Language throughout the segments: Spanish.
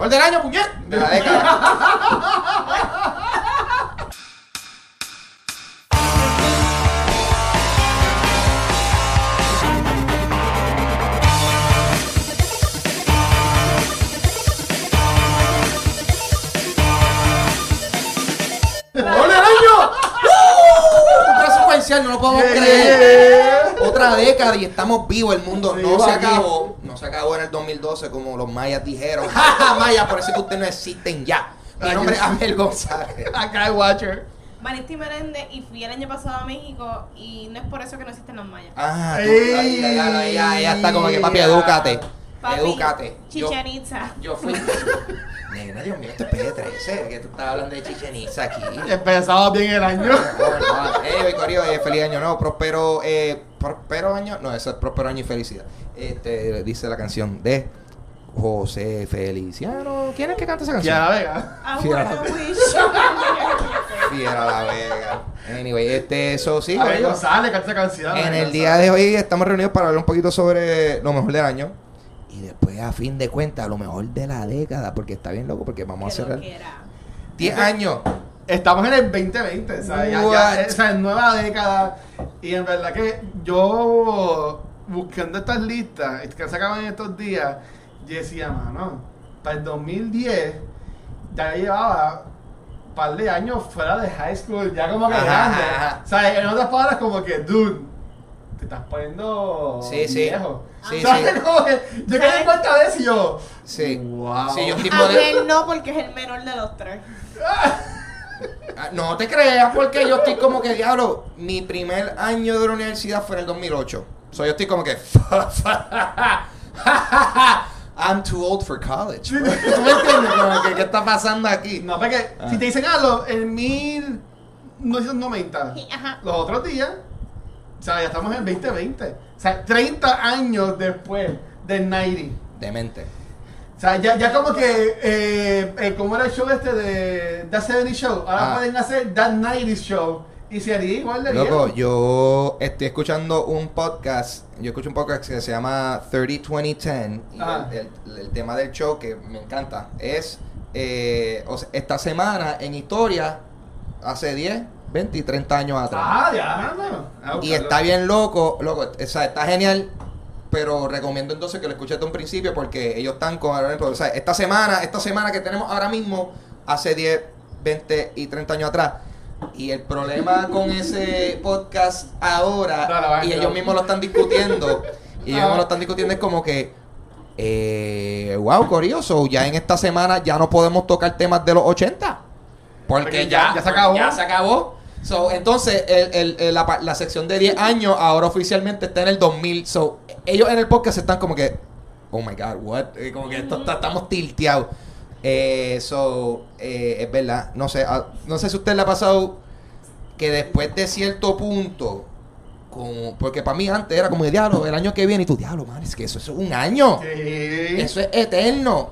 Gol del año, puñet. De la década. ¡Gol del año! ¡Uh! No lo podemos creer. Otra década y estamos vivos. El mundo no se acabó. No se acabó en el 2012 como los mayas dijeron. ¡Ja, ja, mayas! Por eso es que ustedes no existen ya. Mi nombre es. Abel González. Acá hay Watcher. Vanesti Merende y fui el año pasado a México y no es por eso que no existen los mayas. Ah, tú, Ey. ay, ay, ay, ay, ya está como que papi, edúcate. Papi, Edúcate. Yo, Chichen Itza. yo fui. Nena, Dios mío, esto es P13. Que tú estás hablando de Chichen Itza aquí. Empezaba bien el año. Eh, Corio, eh, feliz año nuevo, próspero, eh, próspero año, no, eso es próspero año y felicidad. Este, dice la canción de José Feliciano. ¿Quién es que canta esa canción? Ya, Vega. I Fiera. wanna wish. Fiera la Vega. Anyway, este, eso sí, A ver. González, canta esa canción. En el día de hoy estamos reunidos para hablar un poquito sobre lo mejor del año. Y después, a fin de cuentas, lo mejor de la década, porque está bien loco, porque vamos a Que lo cerrar quiera. 10 años. Estamos en el 2020, o sea, ya, ya, o sea, nueva década. Y en verdad que yo, buscando estas listas que sacaban estos días, yo decía, mano, para el 2010 ya llevaba un par de años fuera de high school, ya como que grande. O sea, en otras palabras, como que, dude, te estás poniendo Sí, sí. viejo. Sí, ¿Sabes? sí. Yo quedé en cuenta de eso y yo, Sí. wow. Sí, yo un tipo de. Abel no, porque es el menor de los tres. Ah, No te creas, porque yo estoy como que, diablo, mi primer año de la universidad fue en el 2008. So yo estoy como que. I'm too old for college. ¿Tú me entiendes? Como que, ¿Qué está pasando aquí? No, porque Ah. si te dicen algo en 1990, Ajá. los otros días, o sea, ya estamos en 2020. O sea, 30 años después del 90. Demente. O sea, ya, ya como que, eh, eh, ¿cómo era el show este de That 70 Show? Ahora Ah. pueden hacer That 90 Show. Y sería igual de Loco, viejo. yo estoy escuchando un podcast. Yo escucho un podcast que se llama 30-20-10. Y Ah. el, el- el tema del show que me encanta es: eh, o sea, esta semana en historia, hace 10, 20 y 30 años atrás. Ah, ya, no. Ah, y buscarlo. está bien loco, loco, o sea, está genial. Pero recomiendo entonces que lo escuches de un principio porque ellos están con o sea, esta semana, esta semana que tenemos ahora mismo, hace 10, 20 y 30 años atrás. Y el problema con ese podcast ahora, Dale, y ellos mismos lo están discutiendo, y ellos Ah. mismos lo están discutiendo, es como que, eh, wow, curioso, ya en esta semana ya no podemos tocar temas de los 80. Porque Porque ya- ya se acabó. Ya se acabó. So, entonces, el- el- el- la, la sección de 10 años ahora oficialmente está en el 2000. So, ellos en el podcast están como que, oh my god, what? Como que esto está- estamos tilteados. Eh, so, eh, es verdad. No sé, ah, no sé si a usted le ha pasado que después de cierto punto, como, porque para mí antes era como, diablo, el año que viene, y tú, diablo, man, es que eso es un año. Eso es eterno.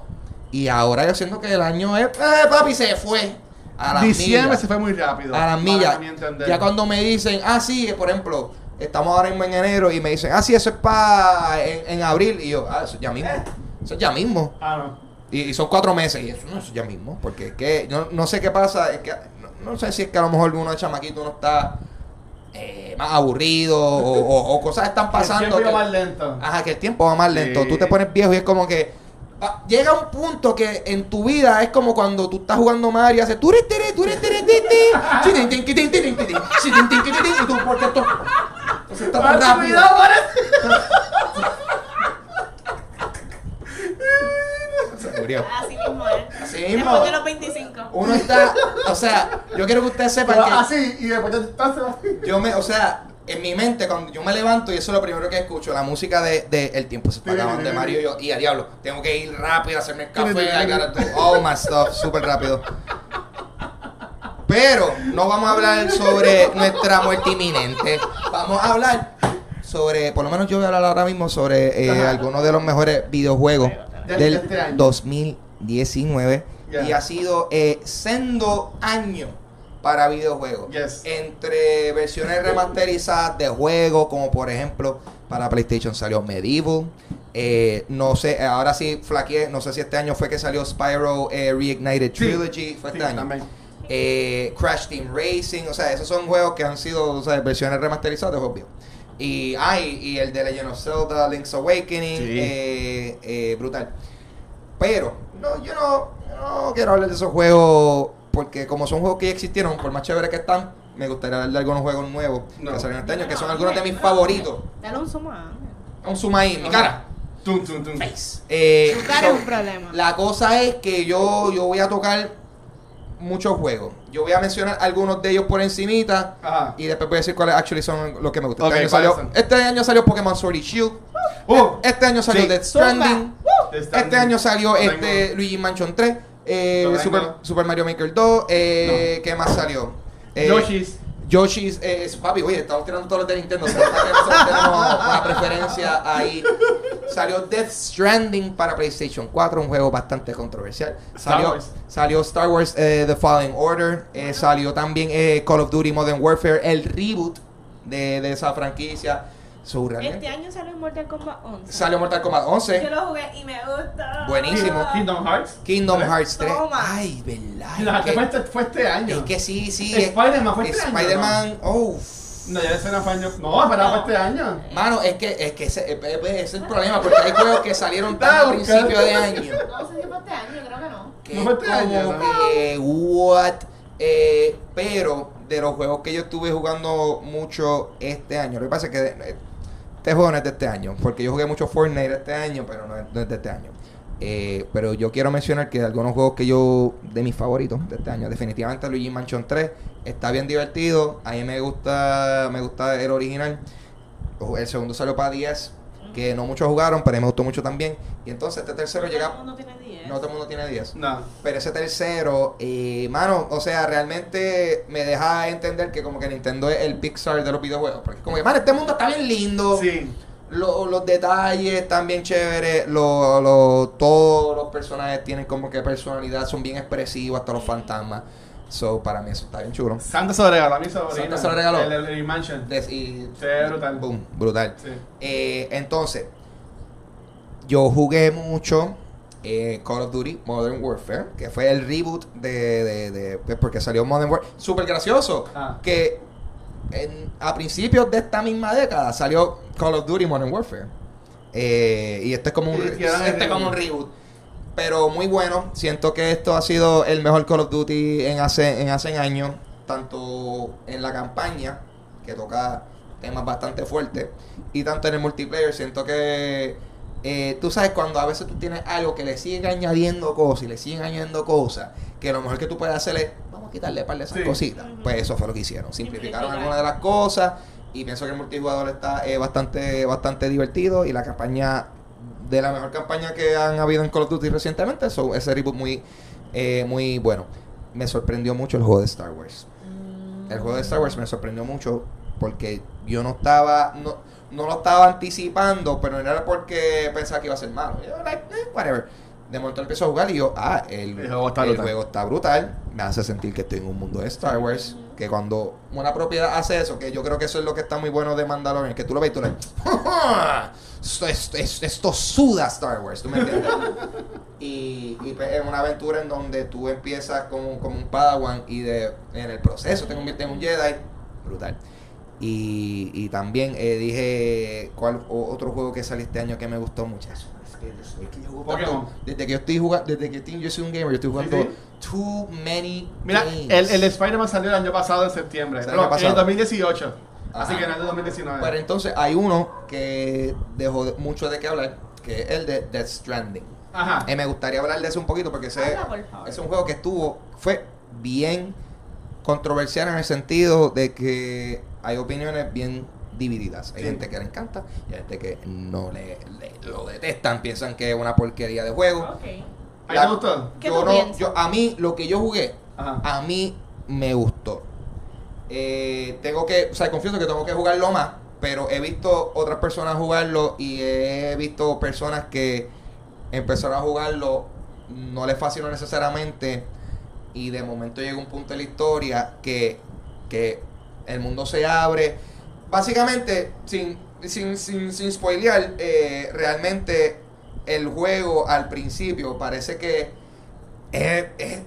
Y ahora yo siento que el año es, eh, papi, se fue. A Diciembre millas. se fue muy rápido. A las para millas. Ya cuando me dicen, ah, sí, por ejemplo, estamos ahora en enero y me dicen, ah, sí, eso es para en, en abril. Y yo, ah, eso es ya mismo. Eso es ya mismo. Ah, no. Y, y son cuatro meses. Y eso no es ya mismo. Porque es que, no, no sé qué pasa. Es que, no, no sé si es que a lo mejor uno de chamaquito uno está eh, más aburrido o, o- o cosas están pasando. El tiempo que- iba más lento. Ajá, que el tiempo va más lento. Sí. Tú te pones viejo y es como que. Ah, llega un punto que en tu vida es como cuando tú estás jugando Mario y haces. "Ture, tere, ture, tere, chirin, tin, quitin, Y tú, porque esto. Entonces está tan rápido. Se murió. Así mismo es. Así mismo. Después de los 25. Uno está. O sea, yo quiero que ustedes sepan que. Así, y después así. Yo me, o sea, en mi mente, cuando yo me levanto y eso es lo primero que escucho, la música de, de El tiempo se está acabando de Mario y yo, y a diablo, tengo que ir rápido a hacerme el café, I gotta do all my stuff, súper rápido. Pero no vamos a hablar sobre nuestra muerte inminente. Vamos a hablar sobre, por lo menos yo voy a hablar ahora mismo sobre eh, algunos de los mejores videojuegos De- del de este año. 2019. Ya. Y ha sido eh, sendo año para videojuegos. Yes. Entre versiones remasterizadas de juegos, como por ejemplo para PlayStation salió Medieval, Eh, no sé, ahora sí flaqueé, no sé si este año fue que salió Spyro eh, Reignited Sí. Trilogy, fue este Sí, año. también. Eh, Crash Team Racing, o sea, esos son juegos que han sido o sea, versiones remasterizadas de obvio. Y, ay, y el de Legend of Zelda, Link's Awakening, Sí. eh, eh, brutal. Pero, no, yo no, yo no quiero hablar de esos juegos porque como son juegos que ya existieron, por más chévere que están, me gustaría de algunos juegos nuevos No. que salieron este año, que son algunos de mis favoritos. Dale un zoom a Un zoom ahí, mi cara. Tum, tum, tum. Eh, Tu cara es so, un problema. la cosa es que yo, yo voy a tocar muchos juegos. Yo voy a mencionar algunos de ellos por encimita Ajá. y después voy a decir cuáles actually son los que me gustan. Este, este año salió Pokémon Sword y Shield. Oh, Este año salió Sí. Death Stranding. Este año salió este. Luigi Mansion 3. Eh. Super, Super Mario Maker 2. Eh, ¿Qué más salió? Eh, Yoshi's. Yoshi's, eh, es- papi, oye, estamos tirando todos los de Nintendo. Nosotros tenemos una preferencia ahí. Salió Death Stranding para PlayStation 4, un juego bastante controversial. Star Salió, Wars. salió Star Wars eh, The Fallen Order. eh, salió también eh, Call of Duty Modern Warfare, el reboot de, de esa franquicia. So, realmente- Este año salió Mortal Kombat 11. Salió Mortal Kombat Yo 11, lo jugué y me gusta. Buenísimo. Kingdom Hearts. Kingdom. Hearts 3. Toma. Ay, verdad. No, que fue este, fue este año. Es que sí, sí. Spider-Man fue este año, Spider-Man, oh. No, ya ese no fue año. No, pero fue este año. Mano, es que, es que ese, eh, eh, ese es el problema, porque hay juegos que salieron tan a principio de año. No sé si fue este año, creo que no. Que No fue este es año, como ¿no? que, what? Eh, pero de los juegos que yo estuve jugando mucho este año, lo que pasa es que eh, este juego no es de este año, porque yo jugué mucho Fortnite este año, pero no es, no es de este año. Eh, pero yo quiero mencionar que algunos juegos que yo, de mis favoritos de este año, definitivamente Luigi Mansion 3, está bien divertido, a mí me gusta, me gusta el original, el segundo salió para 10, que no muchos jugaron, pero a mí me gustó mucho también, y entonces este tercero llega, tiene 10. no todo el mundo tiene 10. No. Pero ese tercero, eh, mano, o sea, realmente me deja entender que como que Nintendo es el Pixar de los videojuegos. Porque como que, mano, este mundo está bien lindo. Sí. Lo- los detalles están bien chéveres. lo- lo- todos los personajes tienen como que personalidad, son bien expresivos, hasta los fantasmas. So, para mí eso está bien chulo. Santa se lo regaló a mi sobrina. Santa se lo regaló. El, el, el Mansion. Des- y, Sí, brutal. boom, brutal. Sí. Eh, entonces, yo jugué mucho eh, Call of Duty Modern Warfare, que fue el reboot de, de, de- porque salió Modern Warfare. Súper gracioso. Ah. Que en- a principios de esta misma década salió Call of Duty Modern Warfare. Eh, y este es como un, este es como un reboot. reboot. Pero muy bueno. Siento que esto ha sido el mejor Call of Duty en hace, en hace años. Tanto en la campaña, que toca temas bastante fuertes, y tanto en el multiplayer. Siento que eh, tú sabes cuando a veces tú tienes algo que le siguen añadiendo cosas y le siguen añadiendo cosas, que lo mejor que tú puedes hacer es, vamos a quitarle par de esas Sí. cositas. Pues eso fue lo que hicieron. Simplificaron Simplificar. algunas de las cosas y pienso que el multijugador está eh, bastante, bastante divertido y la campaña de la mejor campaña que han habido en Call of Duty recientemente, so, ese reboot muy, eh, muy bueno. Me sorprendió mucho el juego de Star Wars. El juego de Star Wars me sorprendió mucho porque yo no estaba, no, no lo estaba anticipando, pero no era porque pensaba que iba a ser malo. Yo, like, eh, whatever. De momento empiezo a jugar y yo, ah, el, El juego está el brutal. juego está brutal. Me hace sentir que estoy en un mundo de Star Wars. Que cuando una propiedad hace eso, que yo creo que eso es lo que está muy bueno de Mandalorian, que tú lo ves y tú le esto, esto, esto, esto suda Star Wars, ¿tú me entiendes? y, y pues, es una aventura en donde tú empiezas como, como un Padawan y de, en el proceso te conviertes en un Jedi, brutal. Y, y también eh, dije cuál o- otro juego que salió este año que me gustó mucho. Es que, es que yo juego tanto. Desde que yo estoy jugando, desde que estoy- yo soy un gamer, yo estoy jugando Sí, too many Mira, games. el, el Spider-Man salió el año pasado en septiembre. El año en el pasado. 2018. Así que es de 2019. Pero entonces hay uno que dejó de- mucho de qué hablar, que es el de Death Stranding. Ajá. Eh, me gustaría hablar de eso un poquito porque ese Habla, por favor. es un juego que estuvo, fue bien controversial en el sentido de que hay opiniones bien divididas. Hay Sí. gente que le encanta y hay gente que no le, le- lo detestan, piensan que es una porquería de juego. Ok. ¿A La- ti te gustó? ¿Qué yo no, yo, a mí, lo que yo jugué, Ajá. a mí me gustó. Eh, tengo que, o sea, confieso que tengo que jugarlo más, pero he visto otras personas jugarlo y he visto personas que empezaron a jugarlo, no les fascinó necesariamente y de momento llega un punto de la historia que, que el mundo se abre. Básicamente, sin sin, sin, sin spoilear, eh, realmente el juego al principio parece que es, es-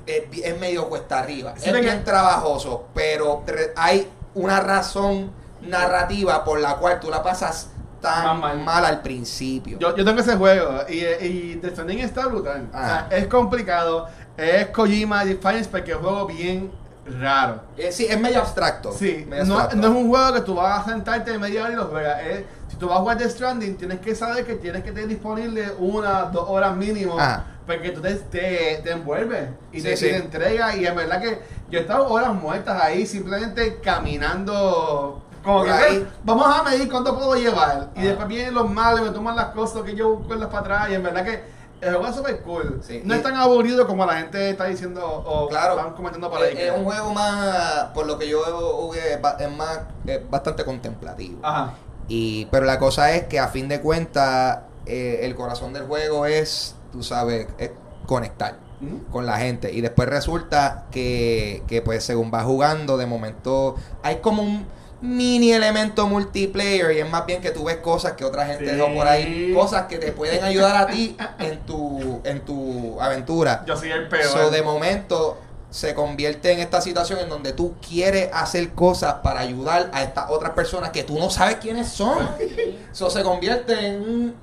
es medio cuesta arriba. Sí, es bien trabajoso, pero hay una razón narrativa por la cual tú la pasas tan mal. mal al principio. Yo, yo tengo ese juego y, y The Stranding está brutal. O sea, Ah. es complicado, es Kojima Defiance porque es un juego bien raro. Eh, sí, es medio abstracto. Sí, medio no, abstracto. no es un juego que tú vas a sentarte en media hora y lo juegas. Es- si tú vas a jugar The Stranding, tienes que saber que tienes que tener disponible una, dos horas mínimo. Ajá. Porque tú te, te, te envuelves y, Sí, te, sí. te entregas. Y es verdad que yo he estado horas muertas ahí simplemente caminando. Como que ahí. "Ven, vamos a medir cuánto puedo llevar. Y Ajá. después vienen los malos y me toman las cosas que yo busco para atrás. Y en verdad que el juego es súper cool. Sí, no y- es tan aburrido como la gente está diciendo o Claro. están comentando por ahí. Es, es un juego más, por lo que yo jugué, es más, es bastante contemplativo. Ajá. Y, pero la cosa es que a fin de cuentas, eh, el corazón del juego es, tú sabes, es conectar ¿Mm? con la gente. Y después resulta que, que pues según vas jugando, de momento hay como un mini elemento multiplayer y es más bien que tú ves cosas que otra gente Sí. dejó por ahí, cosas que te pueden ayudar a ti en tu, en tu aventura. Yo soy el peor. So, de momento se convierte en esta situación en donde tú quieres hacer cosas para ayudar a estas otras personas que tú no sabes quiénes son. So, se convierte en,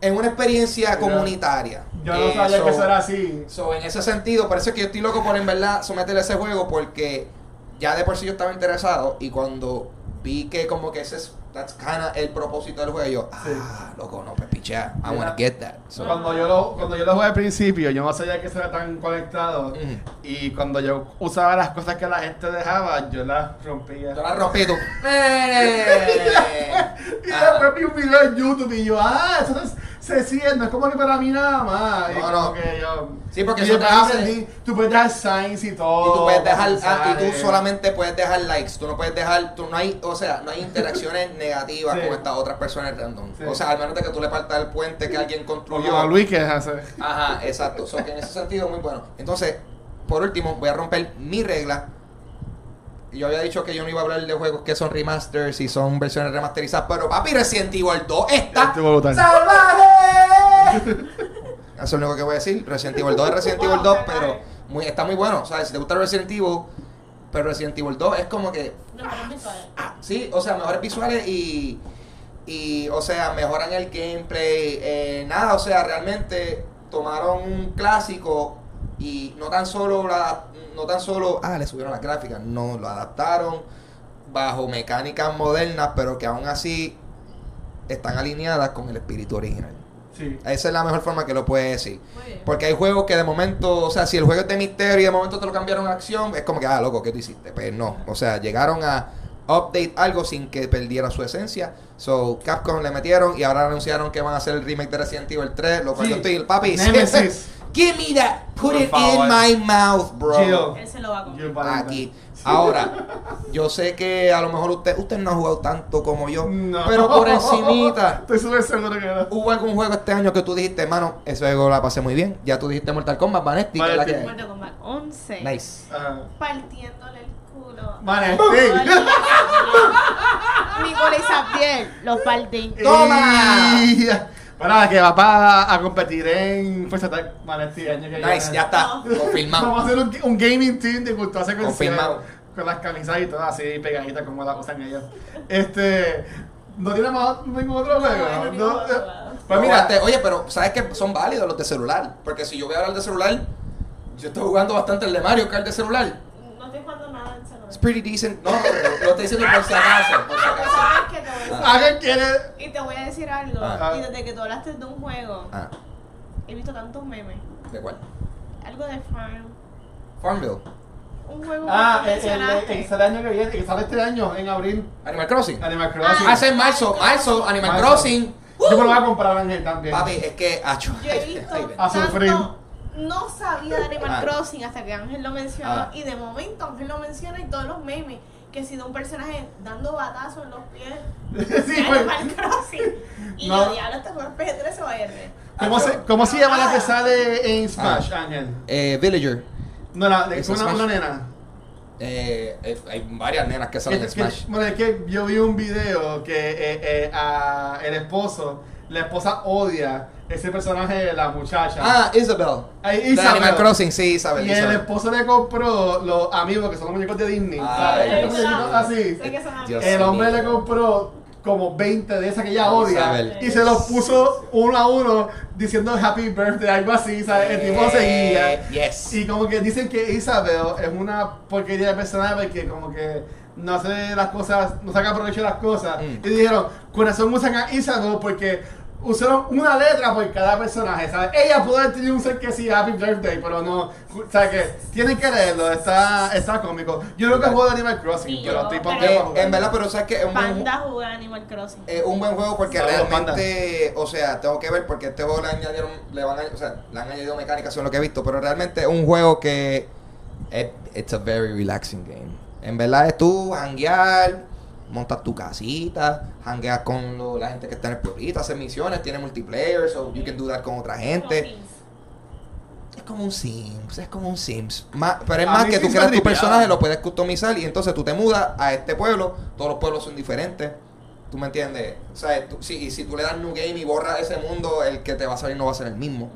en una experiencia comunitaria. Yo no Eh, sabía so- que eso era así. so, en ese sentido, por eso es que yo estoy loco por en verdad someterle a ese juego porque ya de por sí yo estaba interesado y cuando vi que como que ese es that's kinda el propósito del juego, yo, Sí. ah, loco, no, pues pichea, I Mira. wanna get that. So, Cuando yo, lo, cuando yo lo jugué al principio, yo no sabía que eso era tan conectado. Ujú. Y cuando yo usaba las cosas que la gente dejaba, yo las rompía. yo la rompí tú. ¡Eh! Y después vi un video en YouTube y yo, ah, eso es- se siente, no es como que para mí nada más. No, como no. que yo. Sí, porque eso te hace- tú puedes dejar signs y todo. Y tú puedes dejar, ah, y tú solamente puedes dejar likes, tú no puedes dejar, tú no hay, o sea, no hay interacciones negativas Sí. con estas otras personas random. Sí. O sea, al menos de que tú le partas el puente que alguien construyó. a Luis que hace. Ajá, exacto. So, que en ese sentido muy bueno. Entonces, por último, voy a romper mi regla. Yo había dicho que yo no iba a hablar de juegos que son remasters y son versiones remasterizadas, pero papi, Resident Evil 2 está salvaje. Eso es lo único que voy a decir. Resident Evil 2 es Resident Evil 2, pero muy, está muy bueno. O sea, si te gusta Resident Evil, pero Resident Evil 2 es como que visual. Ah, sí, o sea, mejores visuales y, y o sea, mejoran el gameplay. eh, nada, o sea, realmente tomaron un clásico y no tan solo la, no tan solo, ah, le subieron las gráficas, no, lo adaptaron bajo mecánicas modernas, pero que aún así están alineadas con el espíritu original. Sí. Esa es la mejor forma que lo puedes decir. Porque hay juegos que de momento, o sea, si el juego es de misterio y de momento te lo cambiaron a acción, es como que, ah, loco, ¿qué tú hiciste? Pues no, o sea, llegaron a update algo sin que perdiera su esencia. So, Capcom le metieron y ahora anunciaron que van a hacer el remake de Resident Evil 3, lo cual Sí. yo estoy, papi, Nemesis. give me that, put Por it favor. in my mouth, bro. Él se lo va a. Jill Valentine. Aquí. Ahora, yo sé que a lo mejor usted, usted no ha jugado tanto como yo, No. pero por encimita. Estoy súper seguro que no. ¿Hubo algún juego este año que tú dijiste, hermano, ese juego la pasé muy bien? Ya tú dijiste Mortal Kombat, Vanetti, que es la que hay. Mortal Kombat 11. Nice. Ajá. Partiéndole el culo. Vale, sí. Nicolás y Xavier, los partí. ¡Toma! Bueno, que va para a competir en Fuerza Attack Vale, este año que Nice, viene. ya está. Confirmado. Vamos a hacer un, un gaming team de cultura secuencial. Confirmado. Con las camisas y todo así pegaditas como las usan ellos. Este. ¿No tiene más ningún otro juego? No, No, Pues mira, oye, pero ¿sabes que son válidos los de celular? Porque si yo voy a hablar de celular, yo estoy jugando bastante el de Mario Kart de celular. No estoy jugando nada en celular. It's pretty decent. No, lo estoy diciendo por si acaso. Por si ¿alguien quiere? Y te voy a decir algo. Ah. Y desde que tú hablaste de un juego, Ah, he visto tantos memes. ¿de cuál? Algo de Farm. Farmville. Un juego Ah, que el, el, el, año que viene, que sale este año, en abril. Animal Crossing. Animal Crossing. Ah, ese es marzo. Marzo, Animal Marzo. Crossing. Yo me lo voy a comprar Ángel también. Papi, es que, acho. Yo he visto. A sufrir. No sabía de Animal Ah. Crossing hasta que Ángel lo mencionó. Ah. Y de momento Ángel lo menciona y todos los memes. Que si de un personaje dando batazos en los pies. sí, de pues. Animal Crossing. Y No. yo, diablo, este juego es PG-13 o R. ¿Cómo se, ¿Cómo se llama la que Ah. sale en Smash, Ah. Ángel? Eh, Villager. No, la, de, Ese una, Smash. una nena. Eh, eh, hay varias nenas que salen en que- Smash. bueno, es que yo vi un video que eh, eh, a el esposo, la esposa odia ese personaje de la muchacha. Ah, Isabel. Ay, De Isabel. Animal Crossing, sí, Isabel. y el esposo le compró los amigos que son los muñecos de Disney. Ay, ¿sabes? Dios. Así. Dios El hombre mío. le compró como 20 de esas que ella odia Isabel. y se los puso uno a uno diciendo happy birthday, algo así, ¿sabes? El tipo seguía. Yes. Y como que dicen que Isabel es una porquería de personaje que como que no hace las cosas, no saca provecho de las cosas. Mm. Y dijeron, con razón usan a Isabel porque usaron una letra por cada personaje, ¿sabes? Ella pudo haber tenido un ser que sí, Happy Birthday, pero no, ¿sabes qué? Tienen que leerlo, está, está cómico. Yo nunca juego de Animal Crossing, Ni pero yo, estoy pero- Eh, para en verdad, pero sabes que es un buen, Panda juega Animal Crossing. es un buen juego porque Saludos, realmente, o sea, tengo que ver porque este juego le añadieron, le van a, o sea, le han añadido mecánicas según lo que he visto, pero realmente es un juego que es it's a very relaxing game. En verdad es tú hanguear, montas tu casita, hangueas con lo- la gente que está en el pueblito, hacer misiones, tiene multiplayer, so you can do that con otra gente. Es como un Sims, es como un Sims. Más- pero es A más que tú creas tu personaje, lo puedes customizar y entonces tú te mudas a este pueblo. Todos los pueblos son diferentes. ¿Tú me entiendes? O sea, tú- si, y si tú le das New Game y borras ese mundo, el que te va a salir no va a ser el mismo.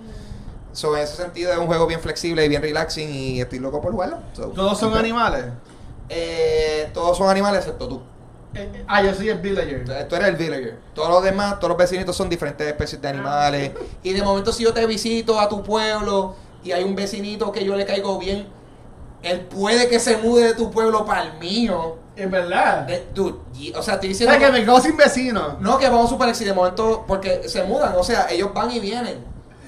So, en ese sentido es un juego bien flexible y bien relaxing y estoy loco por jugarlo. So, ¿Todos son animales? Eh, todos son animales excepto tú. Eh, ah, yo soy el villager. Tú eres el villager. Todos los demás, todos los vecinitos son diferentes especies de animales. Y de momento si yo te visito a tu pueblo y hay un vecinito que yo le caigo bien, él puede que se mude de tu pueblo para el mío. En verdad. Eh, dude, y- o sea, estoy diciendo... ¿Sabes que me quedo sin vecino? No, que vamos a suponer si de momento, porque se mudan, o sea, ellos van y vienen.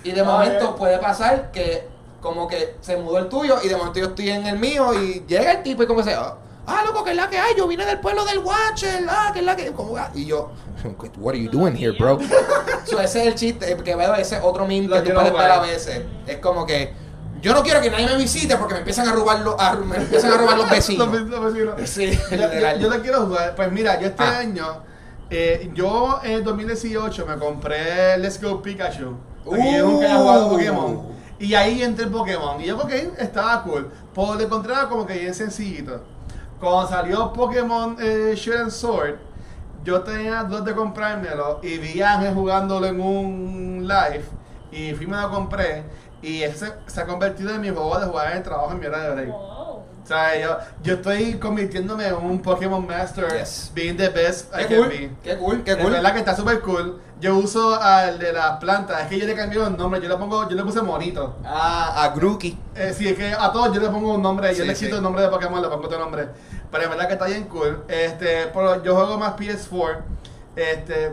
Y de Ah, momento eh. puede pasar que como que se mudó el tuyo y de momento yo estoy en el mío y llega el tipo y como se, ah, ah, loco, que es la que hay, yo vine del pueblo del Watcher, ah, que es la que, como, ah", y yo, what are you doing here, bro? so, ese es el chiste, eh, que veo ese otro meme que tú puedes ver a veces. Es como que yo no quiero que nadie me visite porque me empiezan a robar los, a- me empiezan a robar los vecinos. Los, los vecinos. Sí, Yo, yo, yo lo quiero jugar. Pues mira, yo este Ah. año, eh, yo en 2018 me compré Let's Go Pikachu. Porque yo nunca había jugado Uh. Pokémon. Y ahí entré en Pokémon. Y yo, ok, estaba cool. Por lo encontraba como que bien sencillito. Cuando salió Pokémon eh, Shield and Sword, yo tenía dos de comprármelo y vi Ángel jugándolo en un live. Y fui me lo compré. Y ese se ha convertido en mi juego de jugar en el trabajo en mi hora de break. O sea, yo, yo estoy convirtiéndome en un Pokémon Master, Yes. being the best I Qué can cool, be. qué cool, qué Es cool. verdad que está súper cool. Yo uso al de las plantas, es que yo le cambié el nombre, yo le pongo, yo le puse monito. Ah, a Grookey. Eh, sí, es que a todos yo le pongo un nombre, yo Sí, le sí. quito el nombre de Pokémon, le pongo otro nombre. Pero es verdad que está bien cool. Este, pero yo juego más PS4. Este,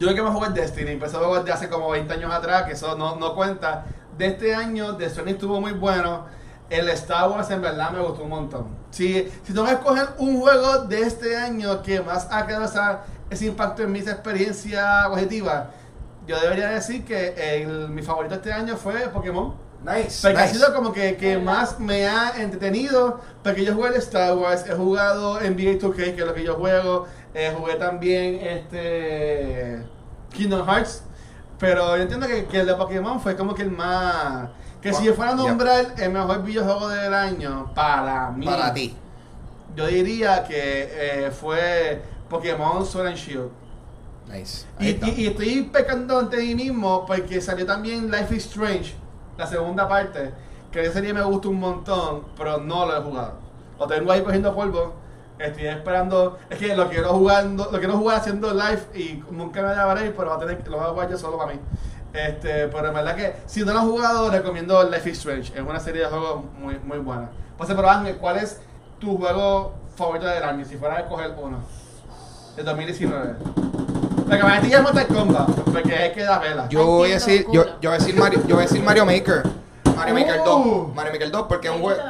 yo que me juego el Destiny, empecé a jugar de hace como 20 años atrás, que eso no, no cuenta. De este año, de Sony estuvo muy bueno. El Star Wars en verdad me gustó un montón. Si, si tengo que escoger un juego de este año que más ha quedado esa- ese impacto en mis experiencias objetivas, yo debería decir que el- mi favorito este año fue Pokémon. Nice. Porque ha nice. sido como que, que más me ha entretenido. Porque yo jugué el Star Wars, he jugado NBA 2K, que es lo que yo juego. eh, jugué también este Kingdom Hearts. Pero yo entiendo que, que el de Pokémon fue como que el más. Que si yo fuera a nombrar el mejor videojuego del año, para mí, Para ti. yo diría que eh, fue Pokémon Sword and Shield. Nice. Y, estoy pecando ante mí mismo porque salió también Life is Strange, la segunda parte, que esa serie me gusta un montón, pero no lo he jugado. Lo tengo ahí cogiendo polvo. Estoy esperando, es que lo quiero jugando, lo quiero jugar haciendo live y nunca me llamaré, pero va a tener, lo voy a jugar yo solo para mí. Este, pero en verdad que si no lo has jugado, recomiendo Life is Strange. Es una serie de juegos muy, muy buena. Pues, pero Ángel, ¿cuál es tu juego favorito del año? Si fuera a escoger uno. De 2019. Porque me metí en Mortal Kombat, porque es que da vela. Yo voy a decir, yo, yo voy a decir Mario, yo voy a decir Mario Maker. Mario Maker Uh. 2. Mario Maker 2 porque es un juego.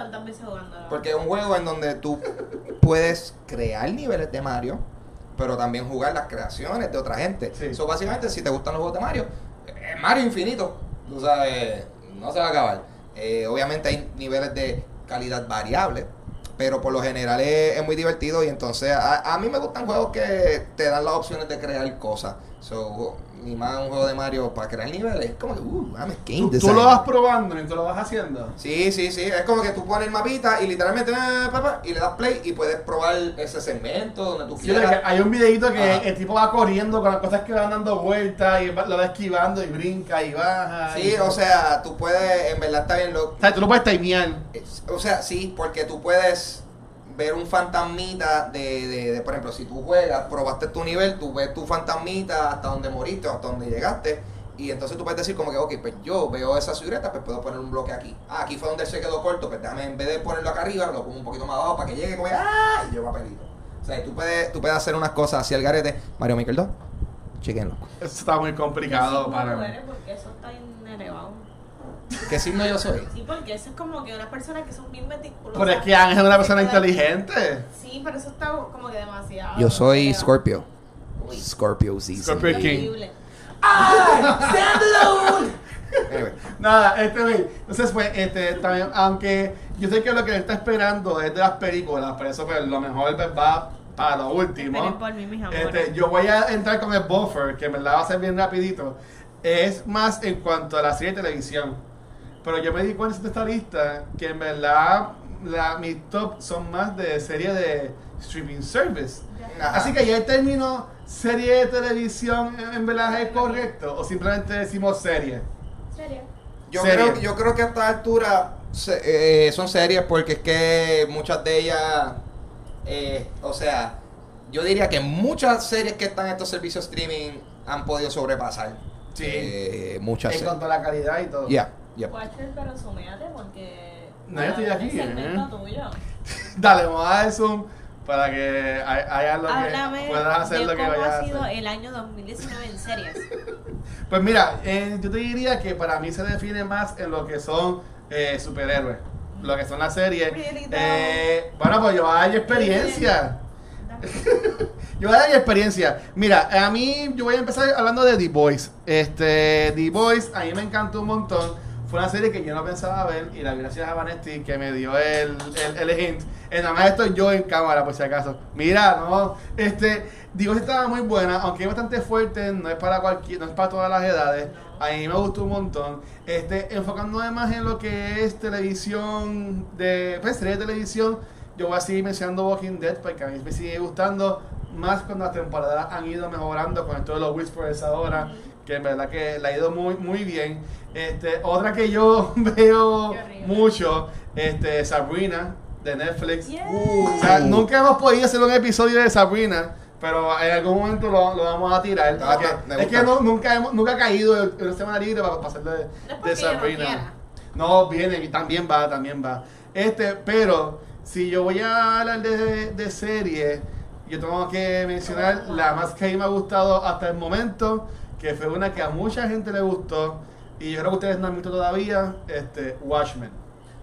Porque es un juego en donde tú puedes crear niveles de Mario, pero también jugar las creaciones de otra gente. Sí. So, básicamente, si te gustan los juegos de Mario, es Mario infinito. Tú sabes, no se va a acabar. Eh, obviamente hay niveles de calidad variable, pero por lo general es, muy divertido y entonces a, a mí me gustan juegos que te dan las opciones de crear cosas. Ni más un juego de Mario para crear niveles. Es como que, uh, I'm a game Tú, lo vas probando y tú lo vas haciendo. Sí, sí, sí. Es como que tú pones el mapita y literalmente pa, y le das play y puedes probar ese segmento donde tú Sí, quieras. hay un videito que Ajá. el tipo va corriendo con las cosas que van dando vueltas y lo va esquivando y brinca y baja. Sí, y- o sea, tú puedes, en verdad está bien lo, O sea, tú lo puedes timear. O sea, sí, porque tú puedes ver un fantasmita de, de, de, por ejemplo, si tú juegas, probaste tu nivel, tú ves tu fantasmita hasta donde moriste o hasta donde llegaste, y entonces tú puedes decir como que, ok, pues yo veo esa silueta, pues puedo poner un bloque aquí. Ah, aquí fue donde él se quedó corto, pues déjame, en vez de ponerlo acá arriba, lo pongo un poquito más abajo para que llegue como ¡ah! y yo papelito. O sea, tú puedes, tú puedes hacer unas cosas hacia el garete. Mario Maker 2, chequenlo. Eso está muy complicado para eso está elevado. ¿Qué signo yo soy? Sí, porque eso es como que unas personas que son bien meticulosas. Pero es que Ángel es una persona Sí, pero- inteligente. Sí, pero eso está como que demasiado. Yo soy. Scorpio. Uy. Scorpio season. Scorpio King. Horrible. Anyway. Nada, este güey. Entonces, pues, este, también, aunque yo sé que lo que él está esperando es de las películas, por eso, pues, lo mejor pues, va para lo último. Por mí, mis. Este, yo voy a entrar con el buffer, que en verdad va a ser bien rapidito. Es más en cuanto a la serie de televisión. Pero yo me di cuenta de esta lista que en verdad la, mis top son más de serie de streaming service. Ajá. Así que ya el término serie de televisión en en verdad es correcto o simplemente decimos serie. ¿Serio? Yo Serie. creo, yo creo que a esta altura se- eh, son series porque es que muchas de ellas, eh, o sea, yo diría que muchas series que están en estos servicios streaming han podido sobrepasar. Sí. Eh, muchas En series. cuanto a la calidad y todo. Ya, ya. Watcher, pero suméate porque. No, yo estoy aquí, ¿eh? tuyo. Dale, vamos a dar zoom para que hagas lo Háblame que puedas hacer de lo que cómo vayas a ha sido hacer. el año 2019 en series. Pues mira, eh, yo te diría que para mí se define más en lo que son eh, superhéroes, lo que son las series. Eh, bueno, pues yo hay experiencia. Yo voy a dar experiencia. Mira, a mí yo voy a empezar hablando de The Boys. Este, The Boys a mí me encantó un montón. Fue una serie que yo no pensaba ver y la gracias a Vanesti que me dio el, el, el hint. Eh, nada más estoy yo en cámara por si acaso. Mira, no, este, The Boys estaba muy buena, aunque es bastante fuerte, no es para cualquier, no es para todas las edades. A mí me gustó un montón. Este, enfocándome más en lo que es televisión de, pues serie de televisión yo voy a seguir mencionando Walking Dead porque a mí me sigue gustando más cuando las temporadas han ido mejorando con esto de los Whispers ahora que en verdad que le ha ido muy muy bien este otra que yo veo mucho este Sabrina de Netflix Yeah. o sea, nunca hemos podido hacer un episodio de Sabrina pero en algún momento lo, lo vamos a tirar Ah, es gusta. que no- nunca hemos nunca ha caído en una semana libre para pasar de, No de no Sabrina quiera. no, viene, y también va, también va. Este, pero si yo voy a hablar de, de serie, yo tengo que mencionar la más que a mí me ha gustado hasta el momento, que fue una que a mucha gente le gustó, y yo creo que ustedes no han visto todavía, este, Watchmen.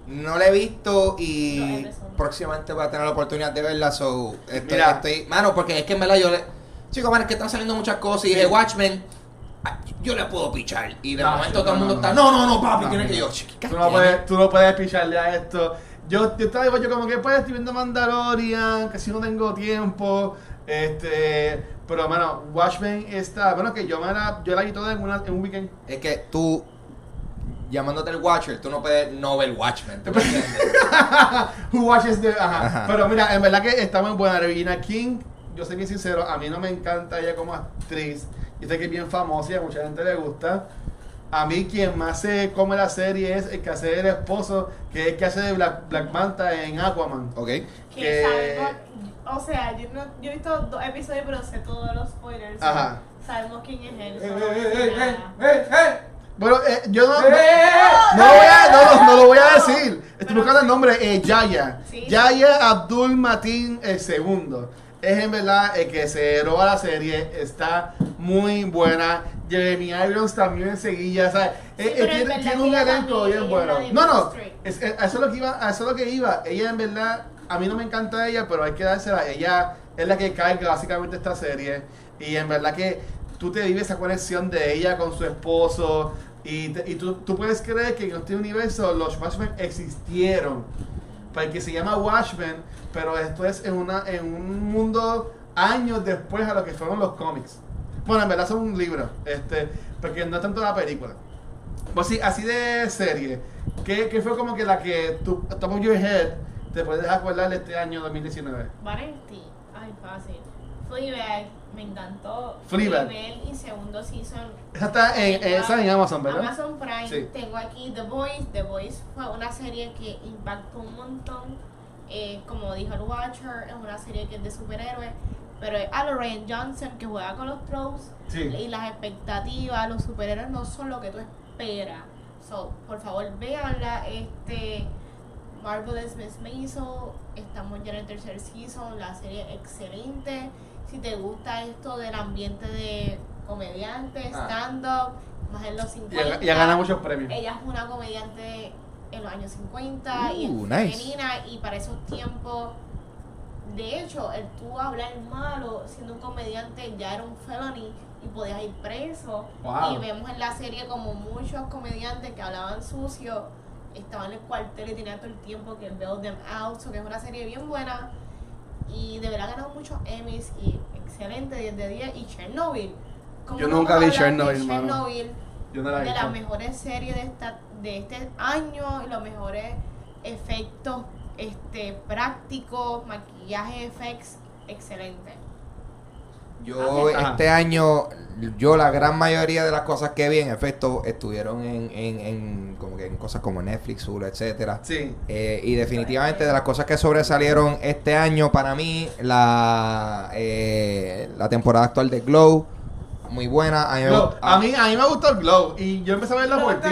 No la he visto No, y eso. próximamente voy a tener la oportunidad de verla. So, estoy, Mira. estoy- mano, porque es que en verdad yo le. Chicos, man, es que están saliendo muchas cosas y Sí. dije, Watchmen, ah, yo le puedo pichar. Y de No, momento no, todo el no, mundo no, está, no. no, no, no, papi, No, tiene que no. yo. Tú no, puedes, tú no puedes picharle a esto. Yo, yo estaba yo como que pues estoy viendo Mandalorian, que si no tengo tiempo. Este, pero bueno, Watchmen está, bueno que yo me la, yo la vi toda en, una, en un weekend. Es que tú, llamándote el Watcher, tú no puedes no ver Watchmen. ¿tú me entiendes? Who watches the, ajá. Ajá. Pero mira, en verdad que está muy buena. Regina King, yo soy bien sincero, a mí no me encanta ella como actriz. Yo sé que es bien famosa y a mucha gente le gusta. A mí quien más se come la serie es el que hace el esposo, que es el que hace de Black, Black Manta en Aquaman. ok. Que o sea, yo, no, yo he visto dos episodios, pero sé todos los spoilers. Ajá. Sabemos quién es él. ¡Eh, eh, eh, es eh, nada. eh, eh! Bueno, eh, yo no, ¡Eh, no, eh, eh! no lo voy a, no, no, lo voy a decir. Estoy buscando el nombre, eh, Yaya. Sí. Yaya Abdul Matin el segundo. Es en verdad el que se roba la serie. Está muy buena. Jeremy Irons también enseguida. ¿sabes? Sí, Eh, eh, pero en tiene, verdad tiene un ella elenco también bien es bueno. de No, no. Es, es- a eso es lo que iba. A eso es lo que iba. Ella en verdad. A mí no me encanta ella, pero hay que dársela. Ella es la que carga básicamente esta serie. Y en verdad que tú te vives esa conexión de ella con su esposo. Y, te- y tú, tú puedes creer que en este universo los Watchmen existieron. Porque se llama Watchmen, pero esto es en, una, en un mundo años después a lo que fueron los cómics. Bueno, en verdad son un libro, este, porque no es tanto la película. Pues sí, así de serie, ¿qué, qué fue como que la que tu top of your head te puedes acordar de este año 2019? Vanetti, ay, fácil. Fleabag, me encantó. Fleabag. Primer y segundo season. Esa está en, en- esa en Amazon, ¿verdad? Amazon Prime. Sí. Tengo aquí The Voice. The Voice fue una serie que impactó un montón. Eh, como dijo el Watcher, es una serie que es de superhéroes. Pero es a Lorraine Johnson que juega con los tropes. Sí. Y las expectativas, los superhéroes no son lo que tú esperas. So, por favor, véanla. Este. Marvelous Miss Maisel, estamos ya en el tercer season, la serie es excelente. Si te gusta esto del ambiente de comediante, Ah. stand-up, más en los Y 50. ha, y ha ganado muchos premios. Ella es una comediante en los años 50 y Uh, es nice. femenina y para esos tiempos, de hecho, el tú hablar malo siendo un comediante ya era un felony y podías ir preso. Wow. Y vemos en la serie como muchos comediantes que hablaban sucio estaban en el cuartel y tenían todo el tiempo que bail them out, so que es una serie bien buena y de verdad ha ganado muchos Emmys y excelente 10 de 10 y Chernobyl. ¿Cómo Yo nunca vi hablar de Chernobyl. Chernobyl? Yo no la de las mejores series de esta de este año y los mejores efectos este prácticos maquillaje effects excelente Yo Ajá. este año, yo la gran mayoría de las cosas que vi en efecto estuvieron en, en, en como que en cosas como Netflix, Hulu, etcétera. Sí. Eh, y definitivamente de las cosas que sobresalieron este año para mí, la, eh, la temporada actual de Glow, muy buena. A mí me Glow. gu- A mí, a mí me gustó el Glow y yo empecé a verlo por ti.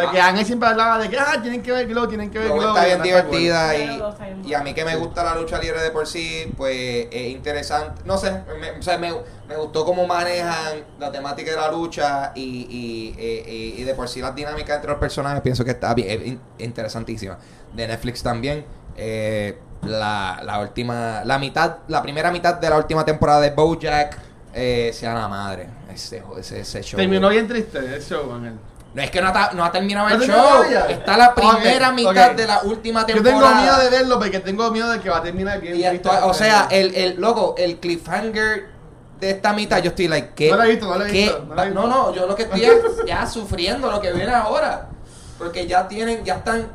Porque Ángel siempre hablaba de que ah, tienen que ver Glow, tienen que ver Glow Glow. está bien divertida y, y a mí que me gusta la lucha libre de por sí, pues es interesante. No sé, me, o sea, me, me gustó cómo manejan la temática de la lucha y, y, y- y- y de por sí las dinámicas entre los personajes. Pienso que está bien, es in- interesantísima. De Netflix también. eh, la, la última, la mitad, la primera mitad de la última temporada de BoJack, eh, sea la madre. Ese, ese, ese show. Terminó bien triste el show, Ángel. No es que no ha, no ha terminado ¿No el show. Está la primera mitad ok. de la última Yo temporada. tengo miedo de verlo porque tengo miedo de que va a terminar bien Y actua- o sea, el, el loco, el cliffhanger de esta mitad, yo estoy like, ¿qué? No lo he visto, no lo he visto, no lo he visto. no, no, yo lo que estoy es ya sufriendo lo que viene ahora. Porque ya tienen, ya están.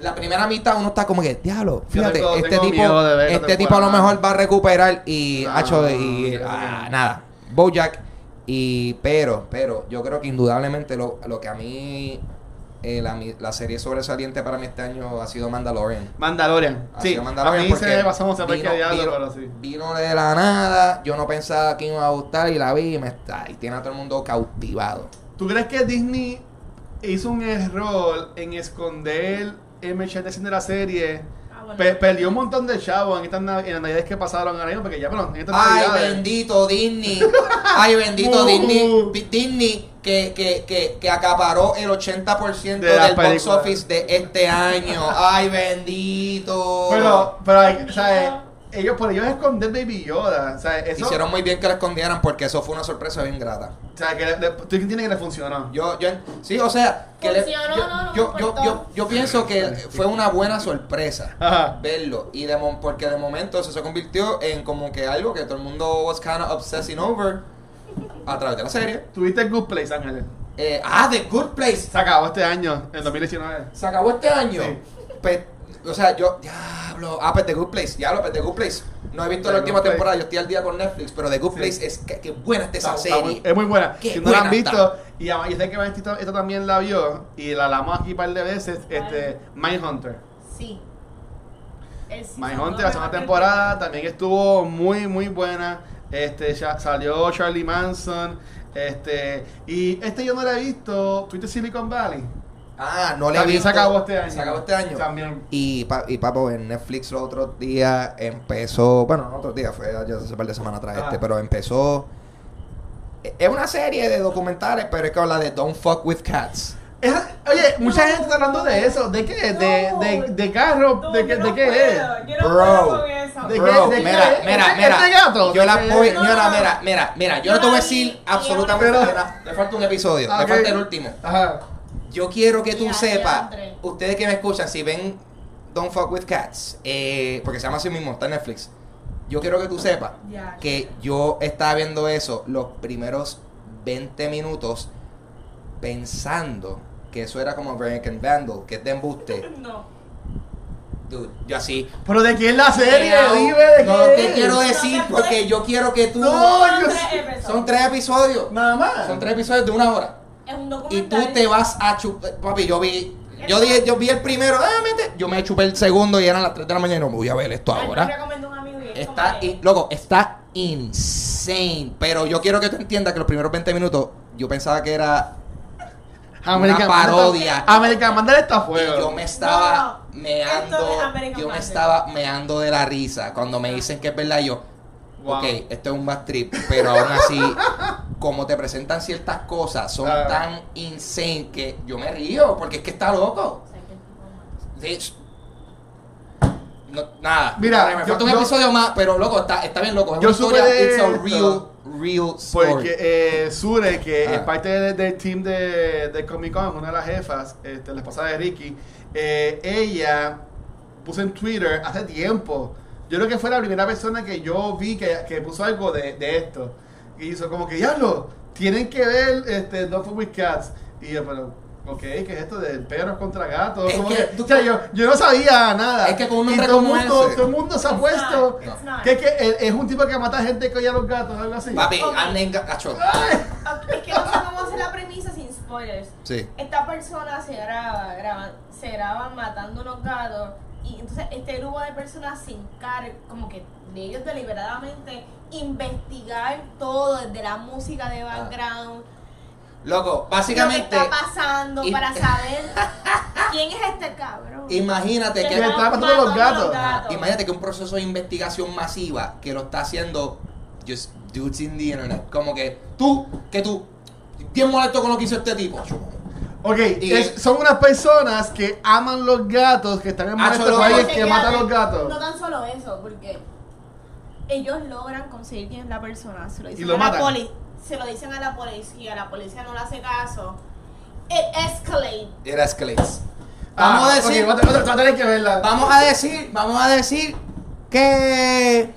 La primera mitad uno está como que, diablo, fíjate, tengo- este tengo tipo, ver este tipo a lo mejor va a recuperar y No, hacho y ah, nada. Bojack y pero, pero yo creo que indudablemente lo, lo que a mí eh, la, la serie sobresaliente para mí este año ha sido Mandalorian. Mandalorian. Ha Sí, sido Mandalorian a mí se por vino- qué diablo, vino- pero sí. Vino de la nada, yo no pensaba que iba a gustar y la vi y me está y tiene a todo el mundo cautivado. ¿Tú crees que Disney hizo un error en esconder el merchandising de la serie? Ah, bueno. Pe- perdió un montón de chavos en estas nav- en las navidades que pasaron ahora mismo, porque ya, bueno, en estas Ay, navidades. bendito Disney. Ay, bendito Uh. Disney. Di- Disney que, que, que, que acaparó el 80% De del box office de este año. Ay, bendito. Pero, pero, hay- o sea, ellos, por ellos esconder Baby Yoda, o sea, eso, Hicieron muy bien que lo escondieran porque eso fue una sorpresa bien grata. o sea, que le, le- tú entiendes que le funcionó. Yo, yo, sí, o sea, que le- Funcionó, yo, no, yo, yo, importó. yo, yo pienso que fue una buena sorpresa Ajá. verlo y de porque de momento eso se convirtió en como que algo que todo el mundo was kind of obsessing over a través de la serie. Tuviste Good Place, Ángeles. Eh, ah, The Good Place. Se acabó este año, en 2019. Se acabó este año. Sí. Pues, o sea, yo, diablo. Ah, pues The Good Place. Diablo, pues The Good Place. No he visto The la última Place. temporada. Yo estoy al día con Netflix. Pero The Good Sí. Place es que, que buena está esa Está- serie. es muy buena. Qué si no la han visto, y yo sé que Valentina esto también la vio, y la hablamos aquí un par de veces, este, Mindhunter. sí Mindhunter, la segunda temporada, también estuvo muy, muy buena. Este, ya salió Charlie Manson. Este, y este yo no la he visto. ¿Tuviste Silicon Valley? Ah, no le he También visto. se acabó este año. Se acabó este año. También. Y, pa- y papo, en Netflix los otros días empezó, bueno, no otros días, fue ya hace un par de semanas atrás Ah. este, pero empezó, es una serie de documentales, pero es que habla de Don't Fuck With Cats. Esa- oye, mucha No. gente está hablando de eso. ¿De qué? De, No. de, de carro. No, ¿De, qué, yo de no qué puedo, es? yo no Bro. puedo con eso. ¿De qué- Bro, de qué mira, es? mira, ¿Este- mira. este gato? Yo la ¿De qué voy, es? No, mira, no. mira, mira, mira, yo no te voy a decir absolutamente nada. Me falta un episodio, me falta el último. Ajá. Yo quiero que tú sepas, ustedes que me escuchan, si ven Don't Fuck With Cats, eh, porque se llama así mismo, está en Netflix. yo quiero que tú sepas que yo estaba viendo eso los primeros 20 minutos pensando que eso era como American Vandal, que es de embuste. No. Dude, yo así. ¿Pero de quién es la serie? Dime de no qué te es. quiero decir porque yo quiero que tú. No, Son yo tres sé- episodios. Son tres episodios. Nada más. Son tres episodios de una hora. Es un Y documental. tú te vas a chupar. Papi, yo vi. Yo, dije, yo vi el primero, ah, mete. yo me chupé el segundo y eran las 3 de la mañana y no me voy a ver esto ahora. Un amigo y es Está, in- loco, está insane. Pero yo quiero que tú entiendas que los primeros 20 minutos yo pensaba que era American una parodia. American Vandal está a Y fuego. yo me estaba No, meando, es yo me estaba meando de la risa cuando me dicen que es verdad. Yo, Wow. ok, esto es un bad trip, pero aún así, como te presentan ciertas cosas, son Ah. tan insane que yo me río porque es que está loco. Sí, no, nada. Mira, me falta un yo- episodio más, pero loco, está, está bien loco. Es Yo una supe historia, de it's a esto real, real story. Porque eh, Sure, que Ah. es parte de- del team de, de Comic Con, una de las jefas, este, la esposa de Ricky, eh, ella puso en Twitter hace tiempo. Yo creo que fue la primera persona que yo vi que, que puso algo de, de esto. Y hizo como que, diablo, tienen que ver este, Dog Food with Cats. Y yo, pero, ok, ¿qué es esto de perros contra gatos? Como que que- tú- o sea, yo, yo no sabía nada. Es que con un Y todo como mundo, ese. todo el mundo se ha puesto. not. Que, que es- es un tipo que mata gente que oye a los gatos, algo así. Papi, Ok. anden gacho. Es que no sé cómo hacer la premisa sin spoilers. Sí. Esta persona se graba, graba, se graba matando unos gatos y entonces este grupo de personas se encarga como que de ellos deliberadamente investigar todo desde la música de background, Loco, lo que básicamente, está pasando y- para saber quién es este cabrón. imagínate Que que... está matando a los gatos. Imagínate que un proceso de investigación masiva que lo está haciendo just dudes in the internet. Como que tú, que tú, bien molesto con lo que hizo este tipo. Ok, Y- es- son unas personas que aman los gatos, que están en Ah, con alguien que que mata a los gatos. No tan solo eso, porque ellos logran conseguir quién es la persona. Se lo dicen, lo a, la matan. poli se lo dicen a la policía, la policía no le hace caso. It escalates. It escalates. Ah, Vamos a decir, a- a tener que verla. vamos a decir, vamos a decir que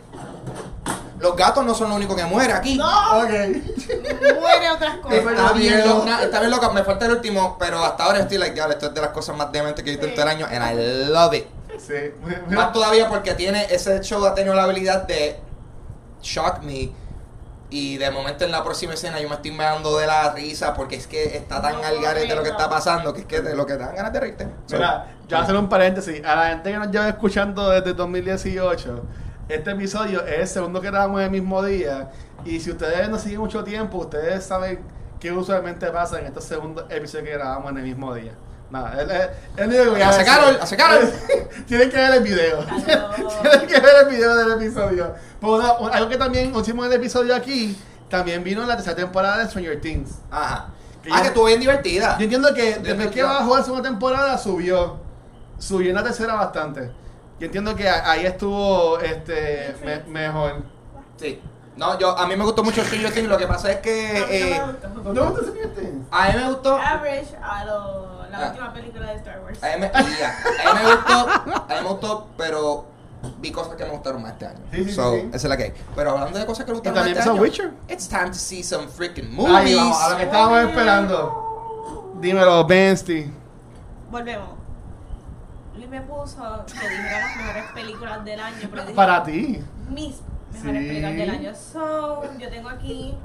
los gatos no son lo único que muere aquí. No, Ok. muere otras cosas. Es Está bien, loca, está bien loca, me falta el último, pero hasta ahora estoy like, "Diablo, esto es de las cosas más dementes que he visto en todo el año, and I love it. Sí. Más todavía porque tiene, ese show ha tenido la habilidad de shock me y de momento en la próxima escena yo me estoy meando de la risa porque es que está tan No, al garete lo que está no. pasando que es que de lo que te dan ganas de reírte. So, Mira, yo voy a hacer un paréntesis. A la gente que nos lleva escuchando desde 2018, este episodio es el segundo que grabamos el mismo día. Y si ustedes nos siguen mucho tiempo, ustedes saben qué usualmente pasa en estos segundos episodios que grabamos en el mismo día. Nada, es, es, es lo único que Hace. Carol, hace Carol. Tienen que ver el video. Tienen que ver el video del episodio. Pero una- un- algo que también hicimos en el episodio aquí, también vino en la tercera temporada de Stranger Things. Ajá. Que Ah, ya- que estuvo bien divertida. Yo entiendo que después que bajó la segunda temporada subió. Subió en la tercera bastante. Yo entiendo que ahí estuvo este me- mejor. Sí. No, yo, a mí me gustó mucho Stranger Things, lo que pasa es que eh, A mí no me gustó. ¿No te gusta Stranger Things? a mí me gustó... Average a lo- la Ah. última película de Star Wars. A mí, me, ya, a mí me gustó, a mí me gustó, pero vi cosas que me gustaron más este año. Sí, sí, so, sí. esa es la que hay. Pero hablando de cosas que me gustaron más también este año, Witcher. it's time to see some freaking movies. vamos, a lo que estábamos esperando. Dímelo, Bensty. Volvemos. Me puso que dijera las mejores películas del año, pero dije Para ti. mis mejores Sí. películas del año. So, yo tengo aquí.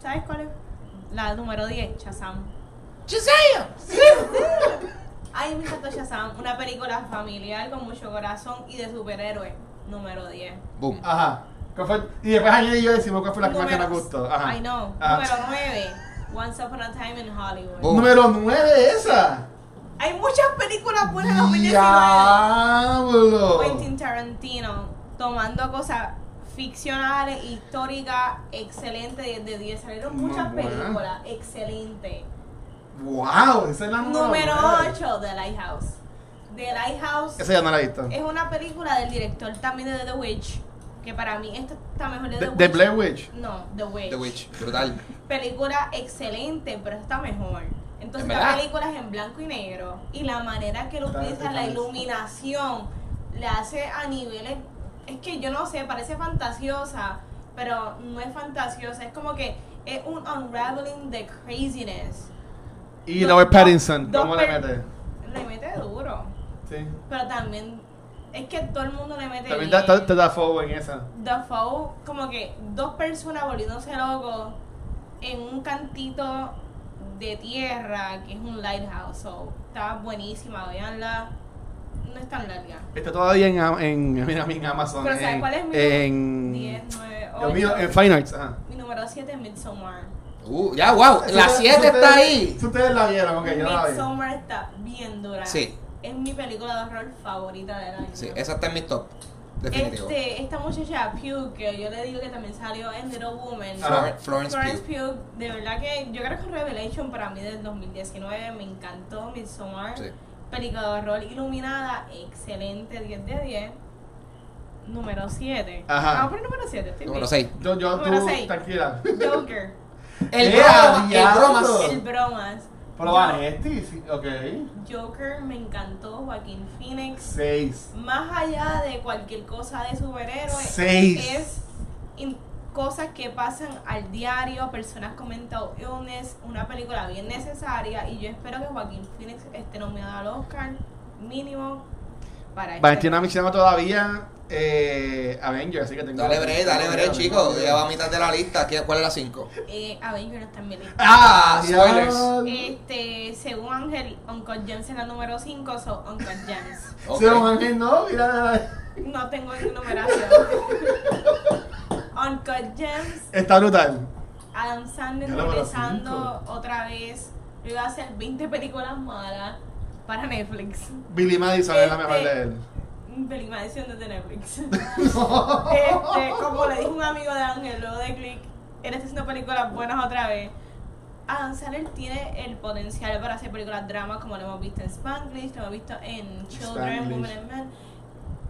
¿Sabes cuál es? La número 10, Shazam. Shazam! Ay, me encantó Shazam. Una película familiar con mucho corazón y de superhéroes. Número 10. Boom. Ajá. Y después y yo decimos cuál fue la que más que nos gustó. Ajá. I know. Ajá. Número 9. Once Upon a Time in Hollywood. Boom. Número 9 esa. Hay muchas películas buenas en 2019. Diablo. Quentin Tarantino tomando cosas ficcionales, históricas, excelentes, 10 de 10. Salieron Muy muchas buena. películas excelentes. Wow, esa es la Número nueve. 8, The Lighthouse. The Lighthouse Esa ya no la he visto. es una película del director también de The Witch. Que para mí esta está mejor de The Witch. de Blair Witch. No, The Witch. The Witch, brutal. Película excelente, pero esta está mejor. Entonces ¿En la película es en blanco y negro. Y la manera que lo utiliza, la iluminación, le hace a niveles es que yo no sé, parece fantasiosa, pero no es fantasiosa, es como que es un unraveling de craziness. Y Dos- Robert Pattinson, ¿cómo le mete? Le mete duro, Sí. pero también es que todo el mundo le mete También está- está Dafoe en esa. Dafoe, como que dos personas volviéndose locos en un cantito de tierra que es un lighthouse. So, está buenísima, veanla. No es tan larga. Está todavía en, en, mira, en Amazon. Pero ¿sabes en, cuál es mi En. 10, 9, Dios mío, 8. en Fine Arts. Ajá. Mi número 7 es Midsommar. Uh, ya, wow. La Eso- 7 eso está ahí. eso Ustedes la vieron, ok, yo la vi. Midsommar está bien dura. Sí. Es mi película de horror favorita del año. Sí, esa está en mi top. Definitivo. Este, esta muchacha Pugh, que yo le digo que también salió en Little Woman. Ah. Flor- Florence Pugh. Pugh, de verdad que yo creo que Revelation para mí del 2019 me encantó, Midsommar. Sí. Película de horror iluminada, excelente, 10 de 10. Número 7. Ajá. Vamos por el número 7. estoy Número bien. 6. Yo, yo, Número tú, seis. tranquila. Joker. El ¡Eh, bromas. El bromas. El bromas. Pero Vanetti, sí, ok. Joker me encantó, Joaquín Phoenix. Seis. Más allá de cualquier cosa de superhéroe, Seis. es in- cosas que pasan al diario, personas con mental illness, una película bien necesaria y yo espero que Joaquín Phoenix esté nominado al Oscar mínimo para Valentina este. mencionado todavía eh, Avengers, así que tengo. Dale break, dale break, chicos. Ya va a mitad de la lista. ¿Qué- ¿Cuál es la 5? Eh, Avengers no está en mi lista. Ah, Spoilers. spoilers. Este, según Ángel, Uncle James es la número 5, so Uncle James. Un ángel, no, mira. No tengo numeración. Uncle James Está brutal. Adam Sandler regresando otra vez. Yo iba a hacer 20 películas malas para Netflix. Billy Madison es la Este- mejor de él. Película maldición de Netflix. este, como le dijo un amigo de Ángel luego de Click, él está haciendo películas buenas otra vez. Adam Sandler tiene el potencial para hacer películas dramas como lo hemos visto en Spanglish, lo hemos visto en Children, Spanglish. Women and Men.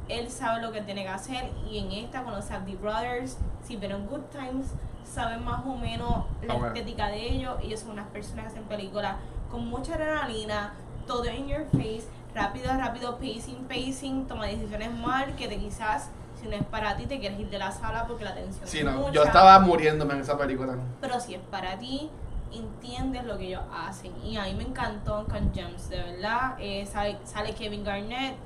Él sabe lo que tiene que hacer y en esta con los Safdie Brothers, si vieron Good Times, saben más o menos la estética de ellos. Ellos son unas personas que hacen películas con mucha adrenalina, todo in your face, rápido, rápido, pacing, pacing, toma decisiones mal, que te quizás, si no es para ti, te quieres ir de la sala porque la tensión Sí, es no. mucha. Yo estaba muriéndome en esa película. Pero si es para ti, entiendes lo que ellos hacen. Y a mí me encantó con Gems, de verdad. Eh, sale, sale Kevin Garnett.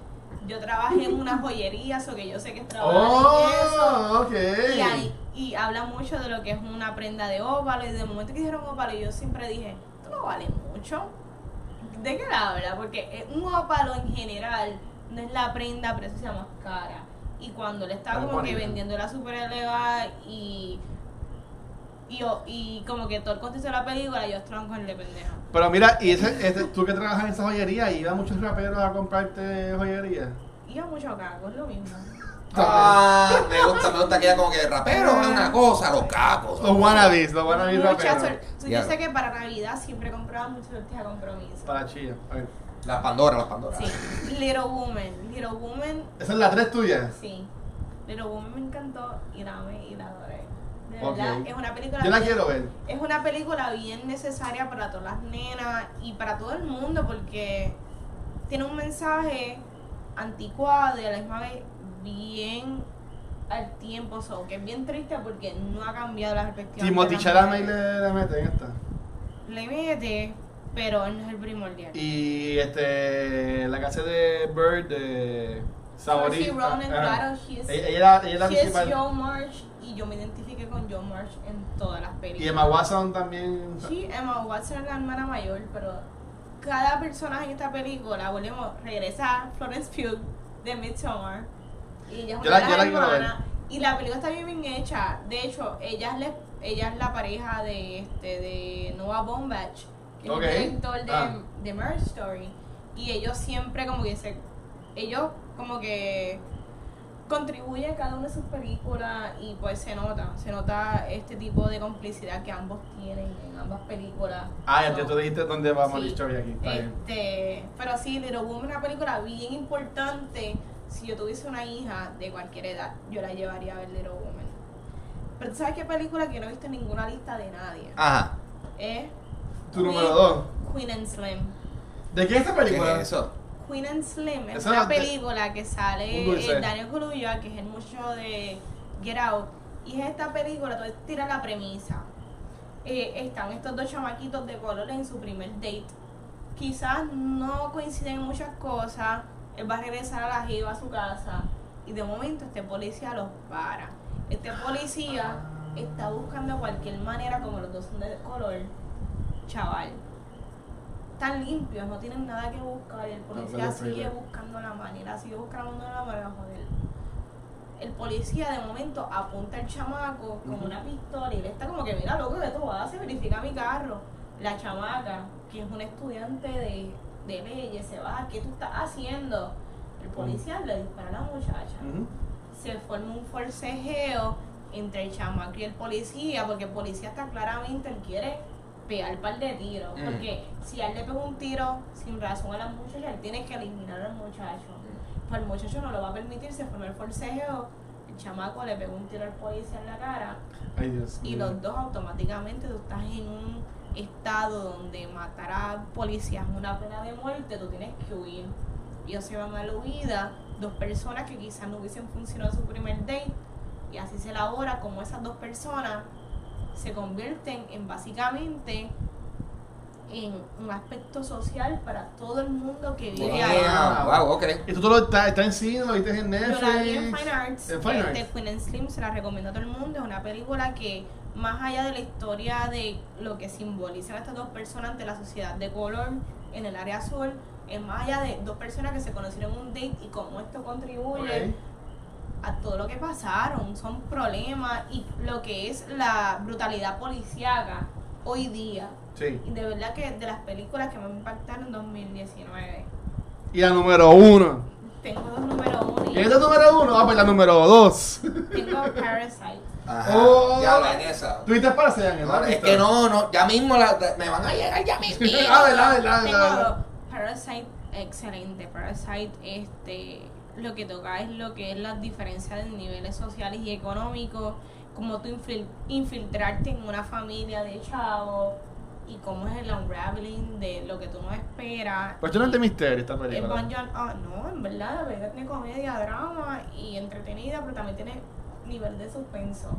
Yo trabajé en una joyería, so que yo sé que es trabajar en eso. Oh, ok. Y, ahí- y habla mucho de lo que es una prenda de óvalo. Y de momento que dijeron óvalo, yo siempre dije, esto no vale mucho. ¿De qué la habla? Porque eh, un óvalo en general no es la prenda, pero eso se llama cara. Y cuando le estaba Muy como que bonita. vendiendo la super elevada y, y, y como que todo el contexto de la película, yo con el de pendeja. Pero mira, y ese, ese- tú que trabajas en esa joyería, ¿iban muchos raperos a comprarte joyería? Iba mucho caco, es lo mismo. Ah, me gusta, me gusta que ella como que rapero es una cosa, los cacos. Los wannabes, los wannabes raperos. Yo sé que para Navidad siempre compraba mucho sortija compromiso. Para chilla. A ver. Las Pandora, las Pandora. Sí, Little Woman. Little Woman, Esa es la tres tuya. sí. Little Woman me encantó y la amé y la adoré. De verdad, es una película. Yo la bien- quiero ver. Es una película bien necesaria para todas las nenas y para todo el mundo porque tiene un mensaje anticuado y a la misma vez bien al tiempo, so, que es bien triste porque no ha cambiado la perspectiva. Timothy Chalamet le, le mete en esta. Le mete, pero él no es el primordial. Y este, la casa de Bird de Ronan, claro, is- Ella, ella, ella es la principal. Joe March y yo me identifiqué con Joe March en todas las películas. Y Emma Watson también. Sí, Emma Watson es la hermana mayor, pero cada personaje en esta película, volvemos, regresa Florence Pugh de Midsommar. Y ella es Yo una la- de yo la hermanas. Y la película está bien, bien hecha. De hecho, ella es, la- ella es la pareja de, este, de Noah Baumbach, que es el director de, Ah. de Marriage Story. Y ellos siempre como que se... Ellos como que contribuyen a cada una de sus películas y pues se nota, se nota este tipo de complicidad que ambos tienen en ambas películas. Ah, ya So, tú dijiste dónde vamos sí. la historia aquí. Está bien. Este, pero sí, Little Woman es una película bien importante. Si yo tuviese una hija de cualquier edad, yo la llevaría a ver Little Woman. Pero tú sabes qué película que no he visto en ninguna lista de nadie. Ajá. Es Tu número dos. Queen and Slim. ¿De qué es esta ¿Qué película? es eso? Queen and Slim es Eso una película que sale eh, Daniel Kaluuya, que es el muchacho de Get Out. Y es esta película, tú tira la premisa. Eh, están estos dos chamaquitos de color en su primer date. Quizás no coinciden en muchas cosas. Él va a regresar a la jiba a su casa. Y de momento este policía los para. Este policía está buscando cualquier manera, como los dos son de color, chaval. Están limpios, no tienen nada que buscar. Y el policía sigue buscando la manera, sigue buscando la manera, joder. El policía de momento apunta al chamaco con una pistola y le está como que, mira, loco, ¿qué tú haces? Verifica mi carro. La chamaca, que es una estudiante de, de leyes, se baja, ¿qué tú estás haciendo? El policía le dispara a la muchacha se forma un forcejeo entre el chamaco y el policía, porque el policía está claramente, él quiere pegar un par de tiros, Mm. porque si él le pega un tiro sin razón a la muchacha, él tiene que eliminar al muchacho. Pues el muchacho no lo va a permitir, se forma el forcejeo, el chamaco le pega un tiro al policía en la cara, Ay, Dios y los dos automáticamente tú estás en un estado donde matar a policías es una pena de muerte, tú tienes que huir. Ellos se van a la huida, dos personas que quizás no hubiesen funcionado en su primer date, y así se elabora como esas dos personas se convierten en básicamente en un aspecto social para todo el mundo que vive ahí. Damn, wow, ok. ¿Y tú, tú lo está, está en cine, lo viste en Netflix? Yo la vi en Fine Arts, En Fine eh, Arts. de Queen and Slim, se la recomiendo a todo el mundo. Es una película que, más allá de la historia de lo que simbolizan estas dos personas ante la sociedad de color en el área azul, es más allá de dos personas que se conocieron en un date y cómo esto contribuye Ok. a todo lo que pasaron. Son problemas y lo que es la brutalidad policíaca hoy día. Sí. Y de verdad que de las películas que me impactaron en 2019. Y la número uno. Tengo dos número uno y ¿Quién es la número uno? Ah, pues la número dos. tengo Parasite. Ajá. Oh. ya la en esa. ¿Tú viste para? No, es que no, no, ya mismo la- me van a llegar ya mismo. Ah, verdad, verdad, Tengo verdad. dos. Parasite, excelente. Parasite, este, lo que toca es lo que es las diferencias de niveles sociales y económicos, como tú infil- infiltrarte en una familia de chavos y cómo es el unraveling de lo que tú no esperas. Pues tú no es de Y misterio esta es película. Ah, no, en verdad, la película tiene comedia, drama y entretenida, pero también tiene nivel de suspenso.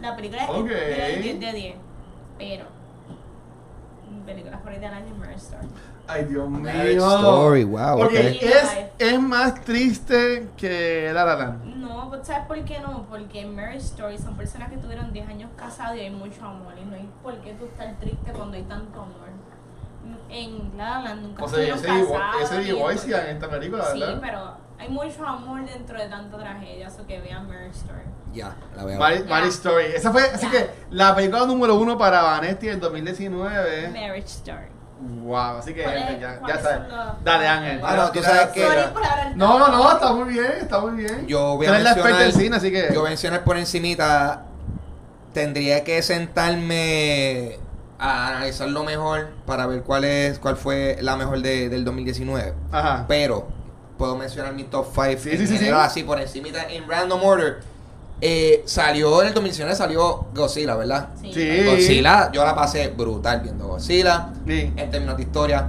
La película es Ok. de 10 de 10, pero mi película favorita del año es Marriage Story. Ay, Dios mío. Marriage Story, wow, Ok, ok. es, es más triste que La La Land. No, but ¿sabes por qué no? Porque en Marriage Story son personas que tuvieron 10 años casados y hay mucho amor. Y no hay por qué tú estar triste cuando hay tanto amor. En La La Land nunca O sea, estuvieron ese, divo- casados, ese ni- divorcia en esta película, Sí, ¿verdad? pero hay mucho amor dentro de tanta tragedia, eso que vean Marriage Story. Ya, la veo. Mari Story. Esa fue, así que la película número uno para Vanetti en 2019. Marriage Story. Wow, así que ¿Cuál es- gente, ya, ya sabes. los- Dale, Ángel. Ah, no, tú sabes que- No, tanto. no, está muy bien, está muy bien. Yo voy a mencionar, en cine, así que. yo voy a mencionar por encimita, tendría que sentarme a analizarlo mejor para ver cuál es cuál fue la mejor de, del 2019. Ajá. Pero puedo mencionar mi top 5 Sí, en sí, sí, así por encimita en random order. Eh, salió en el 2019 salió Godzilla, ¿verdad? Sí. Sí. Godzilla, yo la pasé brutal viendo Godzilla. Sí. En términos de historia,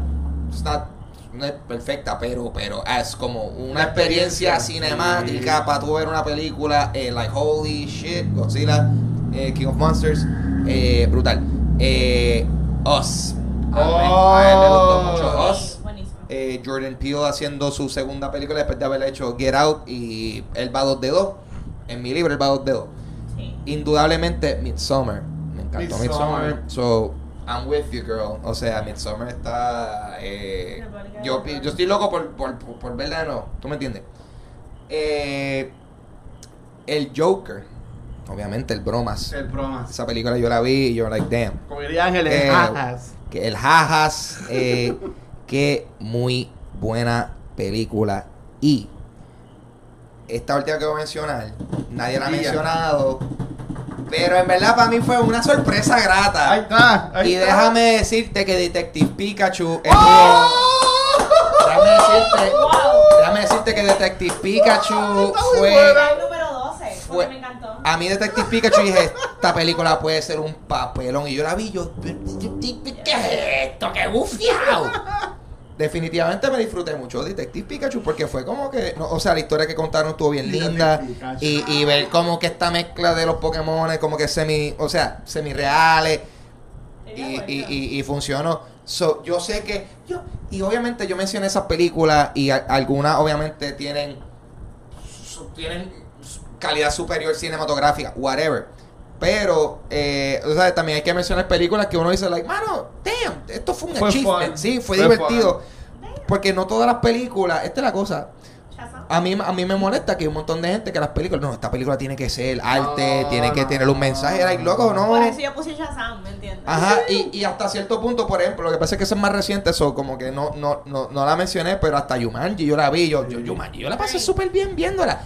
está, no es perfecta, pero, pero es como una experiencia experiencia. cinemática Sí. para tú ver una película, eh, like holy shit, Godzilla, eh, King of Monsters, eh, brutal. Eh, Us. A él- a él le gustó mucho Sí, Us. buenísimo. Eh, Jordan Peele haciendo su segunda película después de haber hecho Get Out y él va 2 de 2. En mi libro él va 2 de 2 Sí. indudablemente Midsommar. Me encantó Midsommar. Midsommar. So, I'm with you, girl. O sea, Midsommar está. Eh, yo, estoy loco por, por, por, por verla de nuevo. ¿Tú me entiendes? Eh, el Joker. Obviamente, el bromas. El bromas. Esa película yo la vi y yo, like, damn. Como diría Ángel, es Eh, jajas. Que el Jajas. Eh, que muy buena película. Y. Esta última que voy a mencionar, nadie la ha mencionado. Pero en verdad para mí fue una sorpresa grata. Ahí está. Ahí y está. déjame decirte que Detective Pikachu es ¡Oh! Déjame decirte, Wow. déjame decirte que Detective Pikachu fue buena. El número 12, Fue- porque me encantó. a mí Detective Pikachu dije, esta película puede ser un papelón y yo la vi yo ¿qué es esto? qué bufiado. Definitivamente me disfruté mucho Detective Pikachu porque fue como que, no, o sea, la historia que contaron estuvo bien Detective linda Pikachu. y, y ver como que esta mezcla de los Pokémon como que semi, o sea, semi reales y, y, y, y funcionó. So, yo sé que yo y obviamente yo mencioné esas películas y a- algunas obviamente tienen su- tienen su- calidad superior cinematográfica, whatever. Pero, eh, o sea, también hay que mencionar películas que uno dice, like, mano, damn, esto fue un Fue achievement, fun. sí, fue, Fue divertido. Porque no todas las películas, esta es la cosa, a mí, a mí me molesta que hay un montón de gente que las películas, no, esta película tiene que ser arte, No, tiene que no, tener un mensaje, like, loco, no. Por eso yo puse Shazam, ¿me entiendes? Ajá, y, y hasta cierto punto, por ejemplo, lo que pasa es que eso es más reciente, eso como que no, no, no, no la mencioné, pero hasta Yumanji yo la vi, yo, yo Yumanji, yo la pasé súper bien viéndola.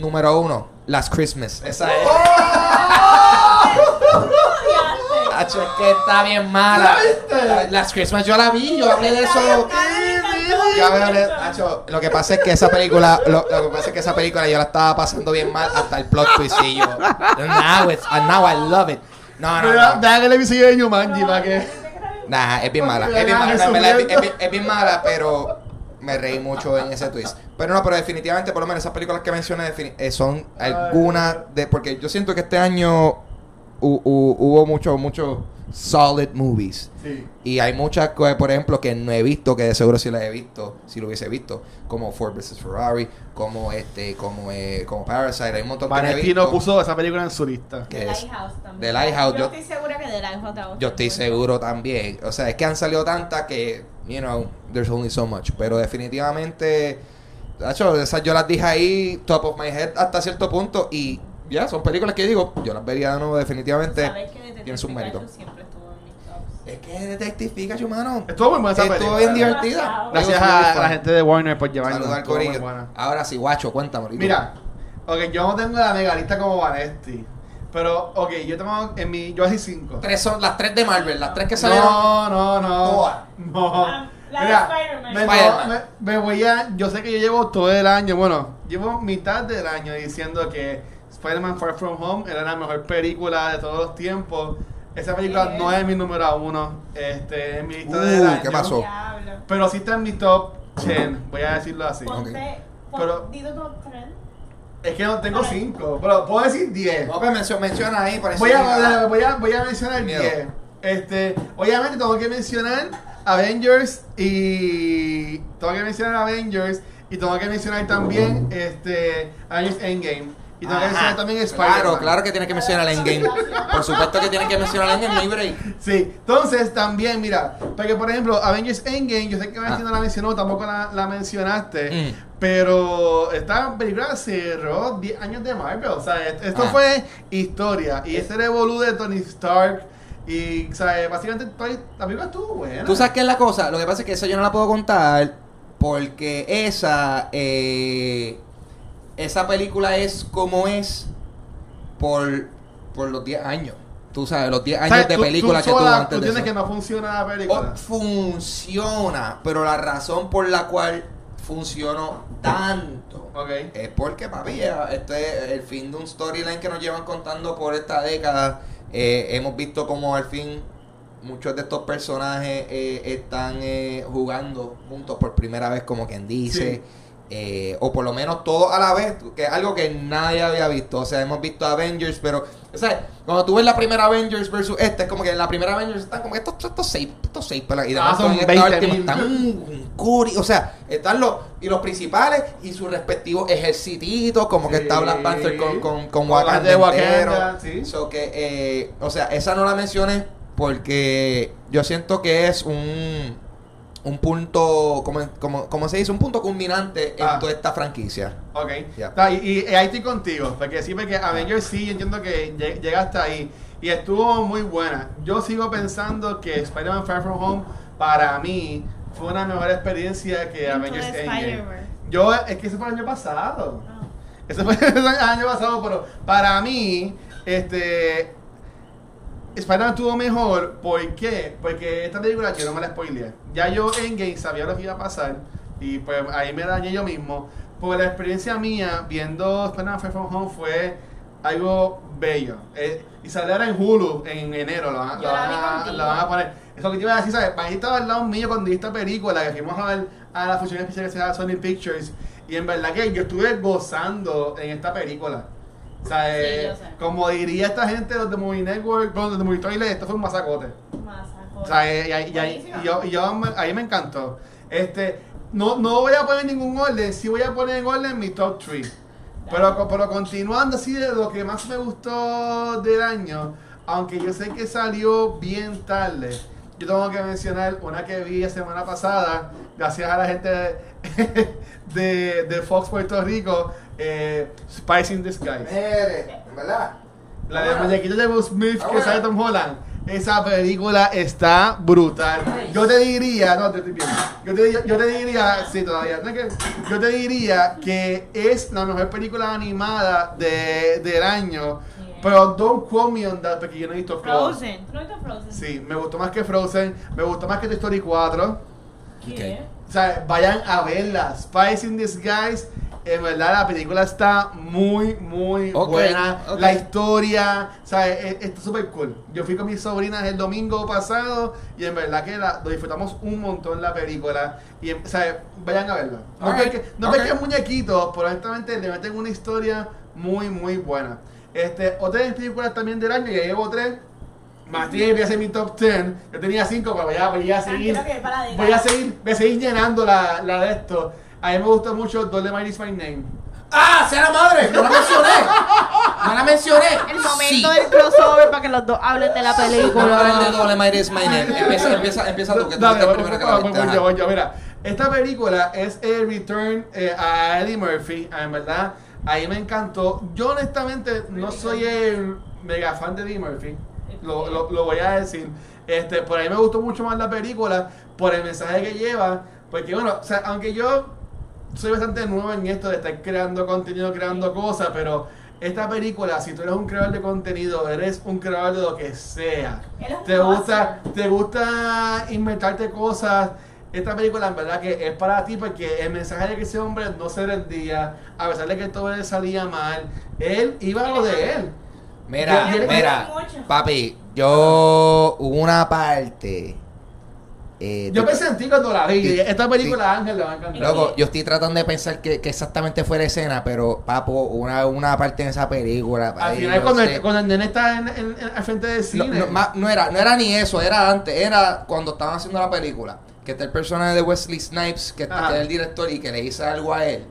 Número uno, Last Christmas. Esa es. Hacho, es que está bien mala. ¿La viste? Last Christmas yo la vi, yo hablé de eso. Yo hablé- Hacho, lo que pasa es que esa película, lo, lo que pasa es que esa película yo la estaba pasando bien mal hasta el plot twist y yo. Now, it's, and now I love it. No, no, no. deja que le episodio de Yumanji para que. Nah, es bien mala. Es bien mala, es bien mala, pero me reí mucho en ese twist. Pero no, pero definitivamente, por lo menos esas películas que mencioné eh, son algunas de. Porque yo siento que este año hu- hu- hubo mucho, mucho solid movies. Sí. Y hay muchas cosas, por ejemplo, que no he visto, que de seguro sí las he visto, si lo hubiese visto, como Ford vs Ferrari, como este, como eh, como Parasite, hay un montón que no he visto. puso esa película en su lista. que The es- Lighthouse también. The Lighthouse, Yo, yo- estoy segura que The Lighthouse Yo estoy seguro también. O sea, es que han salido tantas que, you know, there's only so much. Pero definitivamente, tacho, esas yo las dije ahí, top of my head, hasta cierto punto. Y ya, son películas que digo, yo las vería de nuevo, definitivamente. Sabes que Detective tiene sus méritos. Es que Detective Pikachu, mano. Estuvo muy buena esa Estuvo bien divertida. Gracias a, la gente de Warner por llevarnos. Ahora sí, guacho, cuéntame. Mira, ok, yo no tengo la mega lista como Vanetti. Pero, ok, yo tengo en mi. Yo así cinco. Tres son las tres de Marvel, las tres que salieron. No, no, no. Todas. No. Ah, la de Mira, Spider-Man. me, Spider-Man. me- me voy a. Yo sé que yo llevo todo el año, bueno, llevo mitad del año diciendo que Spider-Man Far From Home era la mejor película de todos los tiempos. Esa película ¿Qué? no es mi número uno este, en mi lista Uh, del año. ¿qué pasó? Diablo. Pero sí está en mi top 10, voy a decirlo así. Ponte, pon, Pero- tu tren. Es que no tengo Ok. cinco, pero puedo decir 10. No, pues menciona, menciona ahí. por Voy a, encima. voy a, voy a mencionar Miedo. 10. Este, obviamente tengo que mencionar Avengers y tengo que mencionar Avengers y tengo que mencionar también este Avengers Endgame y Ajá. mencionar también Spider-Man. Claro, claro que tienes que mencionar el Endgame. Por supuesto que tienes que mencionar el Endgame, no break. Sí, entonces también, mira, porque por ejemplo, Avengers Endgame, yo sé que Valentín Ah. no la mencionó, tampoco la, la mencionaste, Mm. pero esta película cerró 10 años de Marvel, o sea, est- esto Ah. fue historia, y ese revolú de Tony Stark, y, o sea, básicamente Tony- la película estuvo buena. Tú sabes qué es la cosa. Lo que pasa es que esa yo no la puedo contar porque esa eh, esa película es como es por, por los 10 años. Tú sabes, los 10 O años de película tú que tuvo sola, antes Tú de tienes eso. que no funciona la película. Oh, funciona, pero la razón por la cual funcionó tanto Ok. es porque, papi, ya, este es el fin de un storyline que nos llevan contando por esta década. Eh, hemos visto como al fin muchos de estos personajes eh, están eh, jugando juntos por primera vez, como quien dice. Sí. Eh, o por lo menos todos a la vez, que es algo que nadie había visto. O sea, hemos visto Avengers, pero, o sea, cuando tú ves la primera Avengers versus esta, es como que en la primera Avengers están como que estos, estos seis, estos seis pelas, y Ah, demás son en esta 20.000. última están un curi, o sea, están los, y los principales y sus respectivos ejercititos, como que Sí. está Black Panther con, con, con Wakanda de Wakanda, sí. So que, eh, o sea, esa no la mencioné porque yo siento que es un, un punto, como, como, como se dice, un punto culminante en Ah. toda esta franquicia. Ok. Ya. Está, y, y ahí estoy contigo. Porque sí, porque Avengers sí, yo entiendo que lle- llega hasta ahí. Y estuvo muy buena. Yo sigo pensando que Spider-Man Far From Home, para mí, fue una mejor experiencia que Avengers Endgame. Yo, es que ese fue el año pasado. Ah. Ese fue el año pasado, pero para mí, este. Spider-Man estuvo mejor. ¿Por qué? Porque esta película yo no me la spoileé. Ya yo en Game sabía lo que iba a pasar. Y pues ahí me dañé yo mismo. Porque la experiencia mía viendo Spider-Man Far From Home fue algo bello. Eh, y saldrá en Hulu en enero, lo van, lo van a, lo van a poner. Eso que te iba a decir, ¿sabes? Ahí estaba al lado mío cuando vi esta película, que fuimos a ver a la función especial que se llama Sony Pictures. Y en verdad que yo estuve gozando en esta película. O sea, Sí, eh, como diría esta gente, los de Movie Network, los de Movie Toilet, esto fue un masacote. Masacote. O sea, eh, y, y- y- Buenísima. y yo, y yo me- ahí me encantó. Este, no, no voy a poner ningún orden, sí voy a poner en orden mi top 3. Pero, pero continuando así de lo que más me gustó del año, aunque yo sé que salió bien tarde, yo tengo que mencionar una que vi la semana pasada, gracias a la gente de, de, de Fox Puerto Rico, eh, Spice in Disguise. Verdad. La de muñequito de Will Smith Ah, que bueno. sale Tom Holland. Esa película está brutal. Yo te diría, no, te estoy viendo. Yo te, yo te diría, sí, todavía. no es que- yo te diría que es la mejor película animada de, del año. Pero don't quote me on that porque yo no he visto Frozen. Frozen. ¿Tú no viste Frozen? Sí, me gustó más que Frozen. Me gustó más que Toy Story 4. ¿Qué? O sea, vayan a verla. Spice in Disguise. En verdad, la película está muy, muy Ok, buena. ok. La historia, sea, e- está súper cool. Yo fui con mis sobrinas el domingo pasado y en verdad que la, lo disfrutamos un montón la película. Y, o sea, vayan a verla. No Alright, porque no ok. porque es muñequito, pero honestamente le meten una historia muy, muy buena. Este, otras películas también del año, ya llevo tres. Más tiene voy a hacer mi top 10. Yo tenía cinco, pero ya voy a seguir. Que Voy a seguir, voy a seguir llenando la, la de esto. A mí me gusta mucho Dolemite is my name. ¡Ah! ¡Sea la madre! ¡No la mencioné! ¡No la mencioné! El momento Sí. del crossover para que los dos hablen de la Vamos a hablar de película. Dolemite is my name. Empieza, empieza, empieza tú, que tú Dale, primero que la voy, yo. Mira, esta película es el return eh, a Eddie Murphy. En verdad, ahí me encantó. Yo honestamente no soy el mega fan de Eddie Murphy. Lo, lo, lo voy a decir. Este, por ahí me gustó mucho más la película, por el mensaje que lleva. Porque bueno, o sea, aunque yo soy bastante nuevo en esto de estar creando contenido, creando cosas, pero esta película, si tú eres un creador de contenido, eres un creador de lo que sea. Te gusta, te gusta inventarte cosas. Esta película en verdad que es para ti porque el mensaje de que ese hombre no se rendía, a pesar de que todo le salía mal, él iba a lo de él. Mira, mira, papi, yo hubo una parte. Eh, Yo pensé en ti cuando la vi. Sí. Esta película Sí. Ángel le va a encantar. Loco, yo estoy tratando de pensar que, que exactamente fue la escena, pero papo, una, una parte en esa película. Al final cuando el, cuando el nene está en, en- en- al frente del cine. no, era, no era ni eso, era antes, era cuando estaban haciendo la película. Que está el personaje de Wesley Snipes, que, que es el director y que le dice algo a él.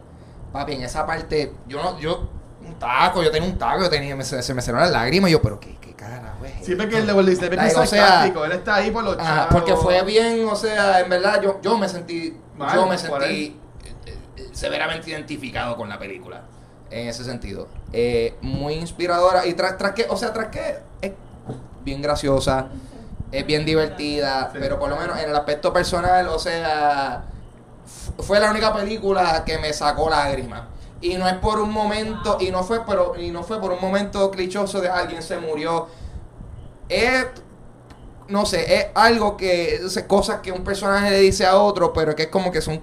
Papi, en esa parte, yo no, yo, un taco, yo tenía un taco, yo tenía, me- se, se me cerraron las lágrimas y yo, pero qué, qué carajo porque esto? el es Like, o sea, él está ahí por los Ajá, chavos. porque fue bien, o sea, en verdad yo, yo me sentí, yo me sentí eh, eh, severamente identificado con la película, en ese sentido. Eh, muy inspiradora y tras, tras que, o sea, tras que es bien graciosa, es bien divertida, Sí. pero por lo menos en el aspecto personal, o sea, fue la única película que me sacó lágrimas. Y no es por un momento, y no fue pero y no fue por un momento clichoso de alguien se murió. Es no sé, es algo que, es cosas que un personaje le dice a otro, pero que es como que son,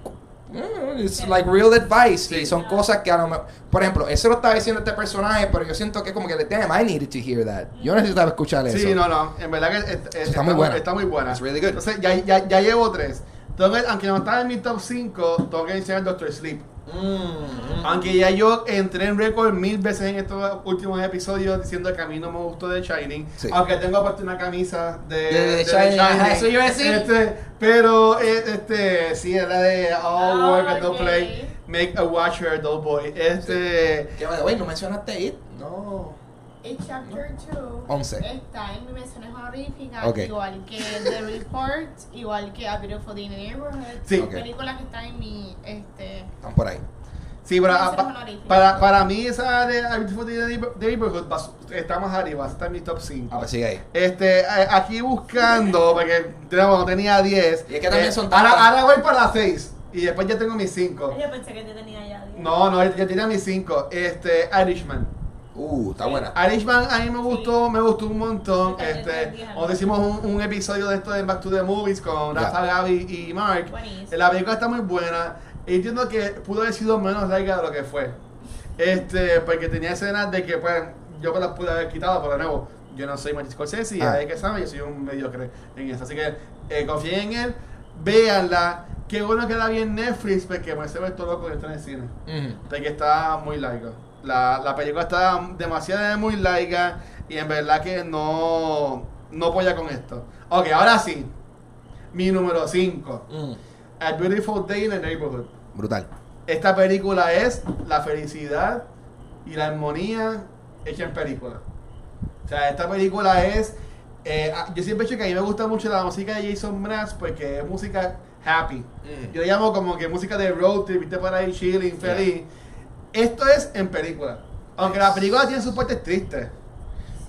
mm, it's like real advice, y Sí. son cosas que a lo mejor, por ejemplo, eso lo estaba diciendo este personaje, pero yo siento que es como que, damn, I needed to hear that. Yo necesitaba escuchar eso. Sí, no, no, en verdad que es- es- Está muy buena. Está muy buena. It's really good. Entonces, ya, ya, ya llevo tres. Que- aunque no está en mi top 5, tengo que enseñar Doctor Sleep. Mm, mm. Aunque ya yo entré en récord mil veces en estos últimos episodios diciendo que a mí no me gustó de Shining. Sí. Aunque tengo puesto una camisa de, De- de de Shining, ajá, eso iba a decir. Este, pero, eh, este, sí, es la de All Ah, Work and No. Play. Make a Watcher a Dull Boy. Este. Que, by the way, no mencionaste It, no. El Chapter 2 Once. está en mis menciones honoríficas, Ok. igual que The Report, igual que A Beautiful Day in the Neighborhood. Sí. Son Ok. películas que están en mi. Este, Están por ahí. Sí, pero, ah, pa- honoríficas. para, para mí esa de A Beautiful Day in the Neighborhood va- está más arriba, está en mi top 5. A ver, sigue ahí. Este, eh, aquí buscando, porque tenemos, tenía 10. Y es que también Eh, son ahora, tantas. ahora voy para las 6. Y después ya tengo mis 5. yo pensé que te tenía ya. diez. No, no, ya tenía mis 5. Este, Irishman. Uh, está buena. Irishman a mí me gustó, me gustó un montón. Este, cuando hicimos un, un episodio de esto de Back to the Movies con. Rafa, Gaby y Mark. Buenísimo. La película está muy buena. Y entiendo que pudo haber sido menos larga de lo que fue. Este, porque tenía escenas de que, pues, yo me las pude haber quitado, pero de nuevo, yo no soy Martin Scorsese y Ah. hay que saber, yo soy un mediocre en eso. Así que eh, confíen en él, véanla. Qué bueno que la vi en Netflix porque me se ve todo loco que está en el cine. Ujú. Porque está muy larga. La, la película está demasiado muy larga y en verdad que no, no apoya con esto. Ok, ahora sí. Mi número 5. Mm. A Beautiful Day in the Neighborhood. Brutal. Esta película es la felicidad y la armonía hecha en película. O sea, esta película es... eh, ah, yo siempre he dicho que a mí me gusta mucho la música de Jason Mraz porque es música happy. Mm. Yo le llamo como que música de road trip, viste por ahí chilling, feliz. Esto es en película. Aunque la película tiene sus partes tristes.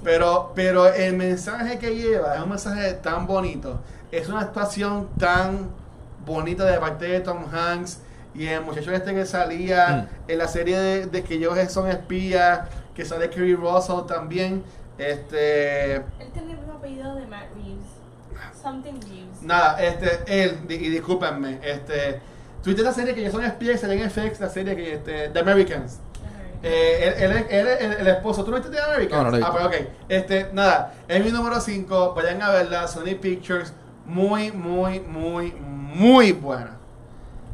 Pero, pero el mensaje que lleva es un mensaje tan bonito. Es una actuación tan bonita de parte de Tom Hanks y el muchacho este que salía en la serie de, de que ellos son espías, que sale Kerry Russell también. Este, Él tiene el mismo apellido de Matt Reeves. Something Reeves. Nada, este, él, y discúlpenme, este, tuviste la serie que ellos son espías en FX, la serie que, este, The Americans. Eh, él, él es- él es el, el esposo, ¿tú no viste The Americans? No, no he Ah, pues ok, este, nada, es mi número 5, vayan a verla, Sony Pictures, muy, muy, muy, muy buena.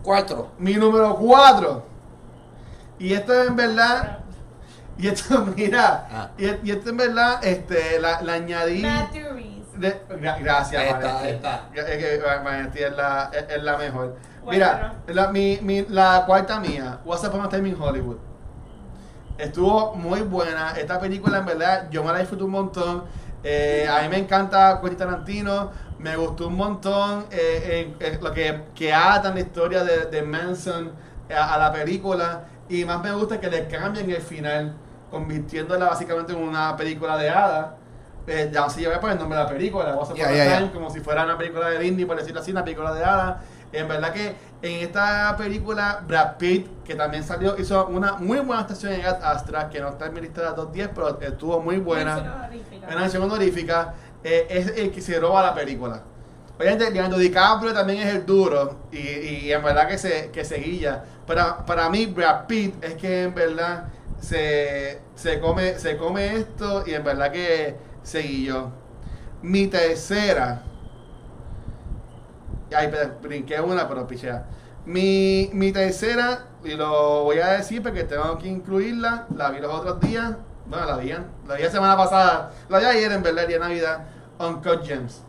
Cuatro. Mi número 4, y esto es en verdad, y esto, mira, Ah. y, y esto en verdad, este, la, la añadí... Matthew gracias, Ahí está, ahí está. Es Vanetti es la, es, es la mejor. Mira, la, mi, mi- la cuarta mía, What's Upon a Time in Hollywood. Estuvo muy buena. Esta película, en verdad, yo me la disfruté un montón. Eh, a mí me encanta Quentin Tarantino. Me gustó un montón eh, lo que, que atan la historia de, de Manson a, a la película. Y más me gusta que le cambien el final, convirtiéndola básicamente en una película de hadas. Eh, ya se lleva por el nombre de la película, Ya, a ya, ya. Time, como si fuera una película de Disney, por decirlo así, una película de hadas. En verdad que en esta película, Brad Pitt, que también salió, hizo una muy buena actuación en Ad Astra, que no está en mi lista de las 210, pero estuvo muy buena. Una mención honorífica. eh, es el que se roba la película. Obviamente, Leonardo DiCaprio también es el duro y, y en verdad que se, que se guilla. Para, para mí, Brad Pitt es que en verdad se, se, come, se come esto y en verdad que se guilló. Mi tercera. Ay, pero brinqué una, pero pichea. Mi, mi tercera, y lo voy a decir porque tengo que incluirla, la vi los otros días. Bueno, la vi, la vi la semana pasada. La vi ayer, en verdad, el día de Navidad. Uncut Gems.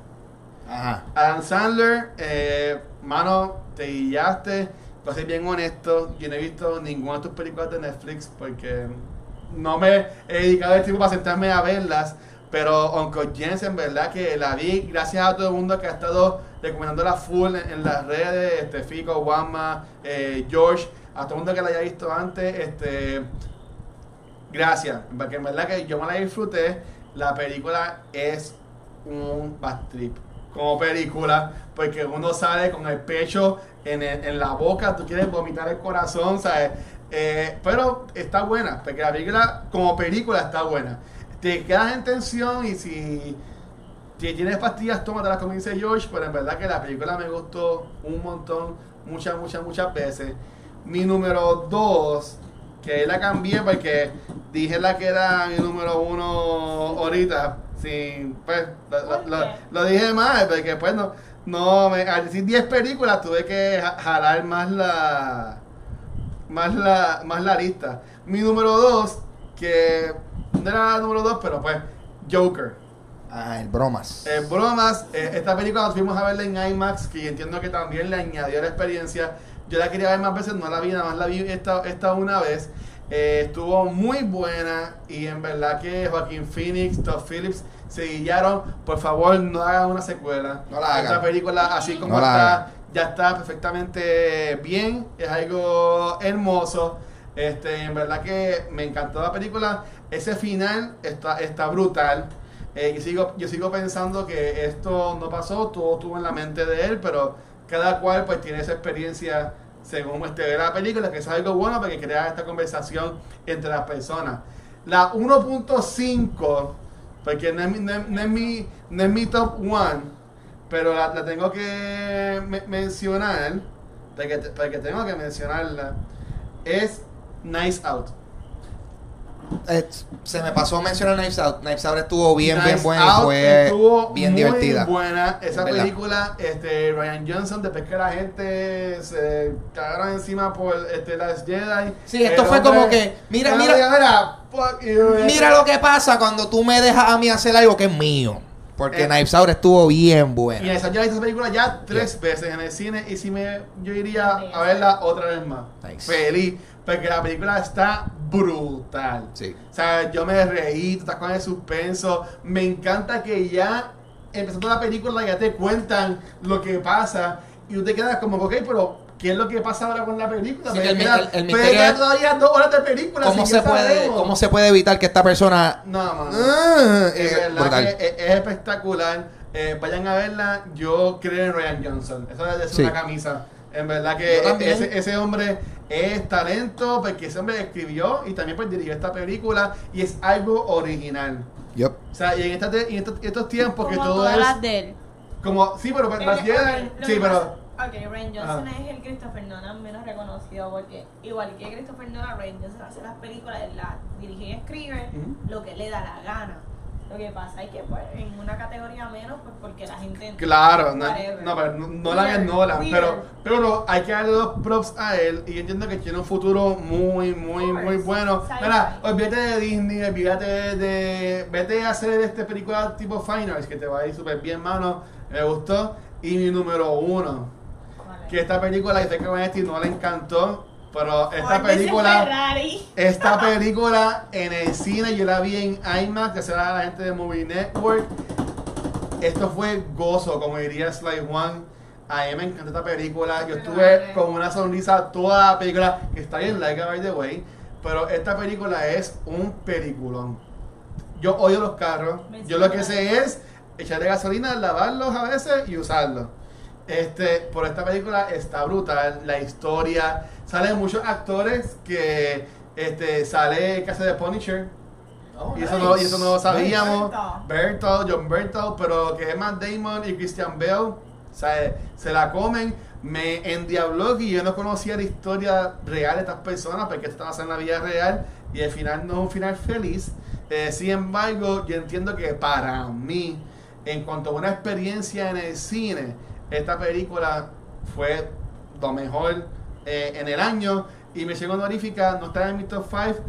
Ajá. Adam Sandler, eh, mano, te guillaste. Para ser bien honesto, yo no he visto ninguna de tus películas de Netflix porque no me he dedicado el tiempo para sentarme a verlas. Pero Uncle James, en verdad que la vi gracias a todo el mundo que ha estado recomendándola full en, las redes, este, Fico, Wama, eh, George, a todo el mundo que la haya visto antes, este, gracias, porque en verdad que yo me la disfruté, la película es un bad trip como película, porque uno sale con el pecho en, en la boca, tú quieres vomitar el corazón, ¿sabes? Eh, pero está buena, porque la película como película está buena. Te quedas en tensión y si, si tienes pastillas, tómatelas como dice George, pero en verdad que la película me gustó un montón, muchas, muchas, muchas veces. Mi número dos, que la cambié porque dije la que era mi número uno ahorita, sin, pues, lo, dije mal, porque pues no, no me, al decir 10 películas tuve que ja- jalar más la, más la, más la lista. Mi número dos, que no era la número dos, pero pues, Joker. Ah, el bromas. Eh, bromas, eh, esta película nos fuimos a verla en IMAX, que entiendo que también le añadió la experiencia. Yo la quería ver más veces, no la vi, nada más la vi esta, esta una vez. Eh, estuvo muy buena y en verdad que Joaquín Phoenix, Todd Phillips se guillaron. Por favor, no hagan una secuela. No la hagan. Esta película, así como No está, ya está perfectamente bien. Es algo hermoso. Este, en verdad que me encantó la película. Ese final está, está brutal. Eh, yo, sigo, yo sigo pensando que esto no pasó, todo estuvo en la mente de él, pero cada cual pues tiene esa experiencia según este ve la película, que es algo bueno porque crea esta conversación entre las personas. La 1.5, porque no es, no es- no es mi, no es mi top one, pero la, la tengo que me- mencionar, porque, porque tengo que mencionarla, es Nice Out. Eh, se me pasó mencionar Knives Out. Knives Out estuvo bien, bien buena y Out fue estuvo bien muy divertida. buena esa ¿Verdad? película este Ryan Johnson después que la gente se cagaron encima por este las Jedi Sí, esto fue hombre- como que, mira, mira- mira, fuck you, Mira lo que pasa cuando tú me dejas a mí hacer algo que es mío. Porque Eh, Knives Out estuvo bien y buena. esa ya esta película ya tres veces en el cine y si me yo iría a verla otra vez más Nice. feliz porque la película está brutal Sí. O sea, yo me reí, tú estás con el suspenso. Me encanta que ya, empezando la película, ya te cuentan lo que pasa. Y tú te quedas como, ok, pero ¿qué es lo que pasa ahora con la película? Sí, el queda- el- el es- todavía dos horas de película. ¿Cómo se, puede. ¿Cómo se puede evitar que esta persona... No, mano. Ah, Es eh, brutal. que es, es espectacular. Eh, vayan a verla. Yo creo en Ryan Johnson. Eso es Sí. una camisa. En verdad que también. ese, ese hombre es talento porque ese hombre escribió y también pues dirigió esta película y es algo original. Yup. O sea, y en, esta te- en estos, estos tiempos que Como todo todas es las de él. como sí, pero Él- las ok, Jedi, lo sí, que pero Ok, Ryan Johnson Ajá. es el Christopher Nolan menos reconocido porque igual que Christopher Nolan, Ryan Johnson hace las películas, él las dirige y escribe lo que le da la gana. Lo que pasa es que pues en una categoría menos pues porque la gente claro, no, no, pero no- Weird, Nolan, weird. pero pero no, hay que darle los props a él y yo entiendo que tiene un futuro muy muy Of muy bueno. Mira, olvídate de Disney, olvídate de, de- vete a hacer este película tipo Finals que te va a ir súper bien, mano. Me gustó y mi número uno, que esta película yo sé que a no le encantó, pero esta Ford película. Esta película en el cine, yo la vi en IMAX, que será la gente de Movie Network. Esto fue gozo, como diría Sly One. A mí me encantó esta película. Yo estuve con una sonrisa toda la película, que está bien like by the way. Pero esta película es un peliculón. Yo odio los carros. Yo lo que encanta. sé es echarle gasolina, lavarlos a veces y usarlos. Este, por esta película está brutal, la historia, salen muchos actores que este sale el caso de Punisher Oh, y eso no, y eso no lo sabíamos. Berthold, John Berthold, pero que es Matt Damon y Christian Bale, sea, se la comen, me endiabló que yo no conocía la historia real de estas personas porque esto estaba en la vida real y al final no es un final feliz. Eh, sin embargo, yo entiendo que para mí, en cuanto a una experiencia en el cine, esta película fue lo mejor eh, en el año y me llegó honorífica, no está en mi top 5,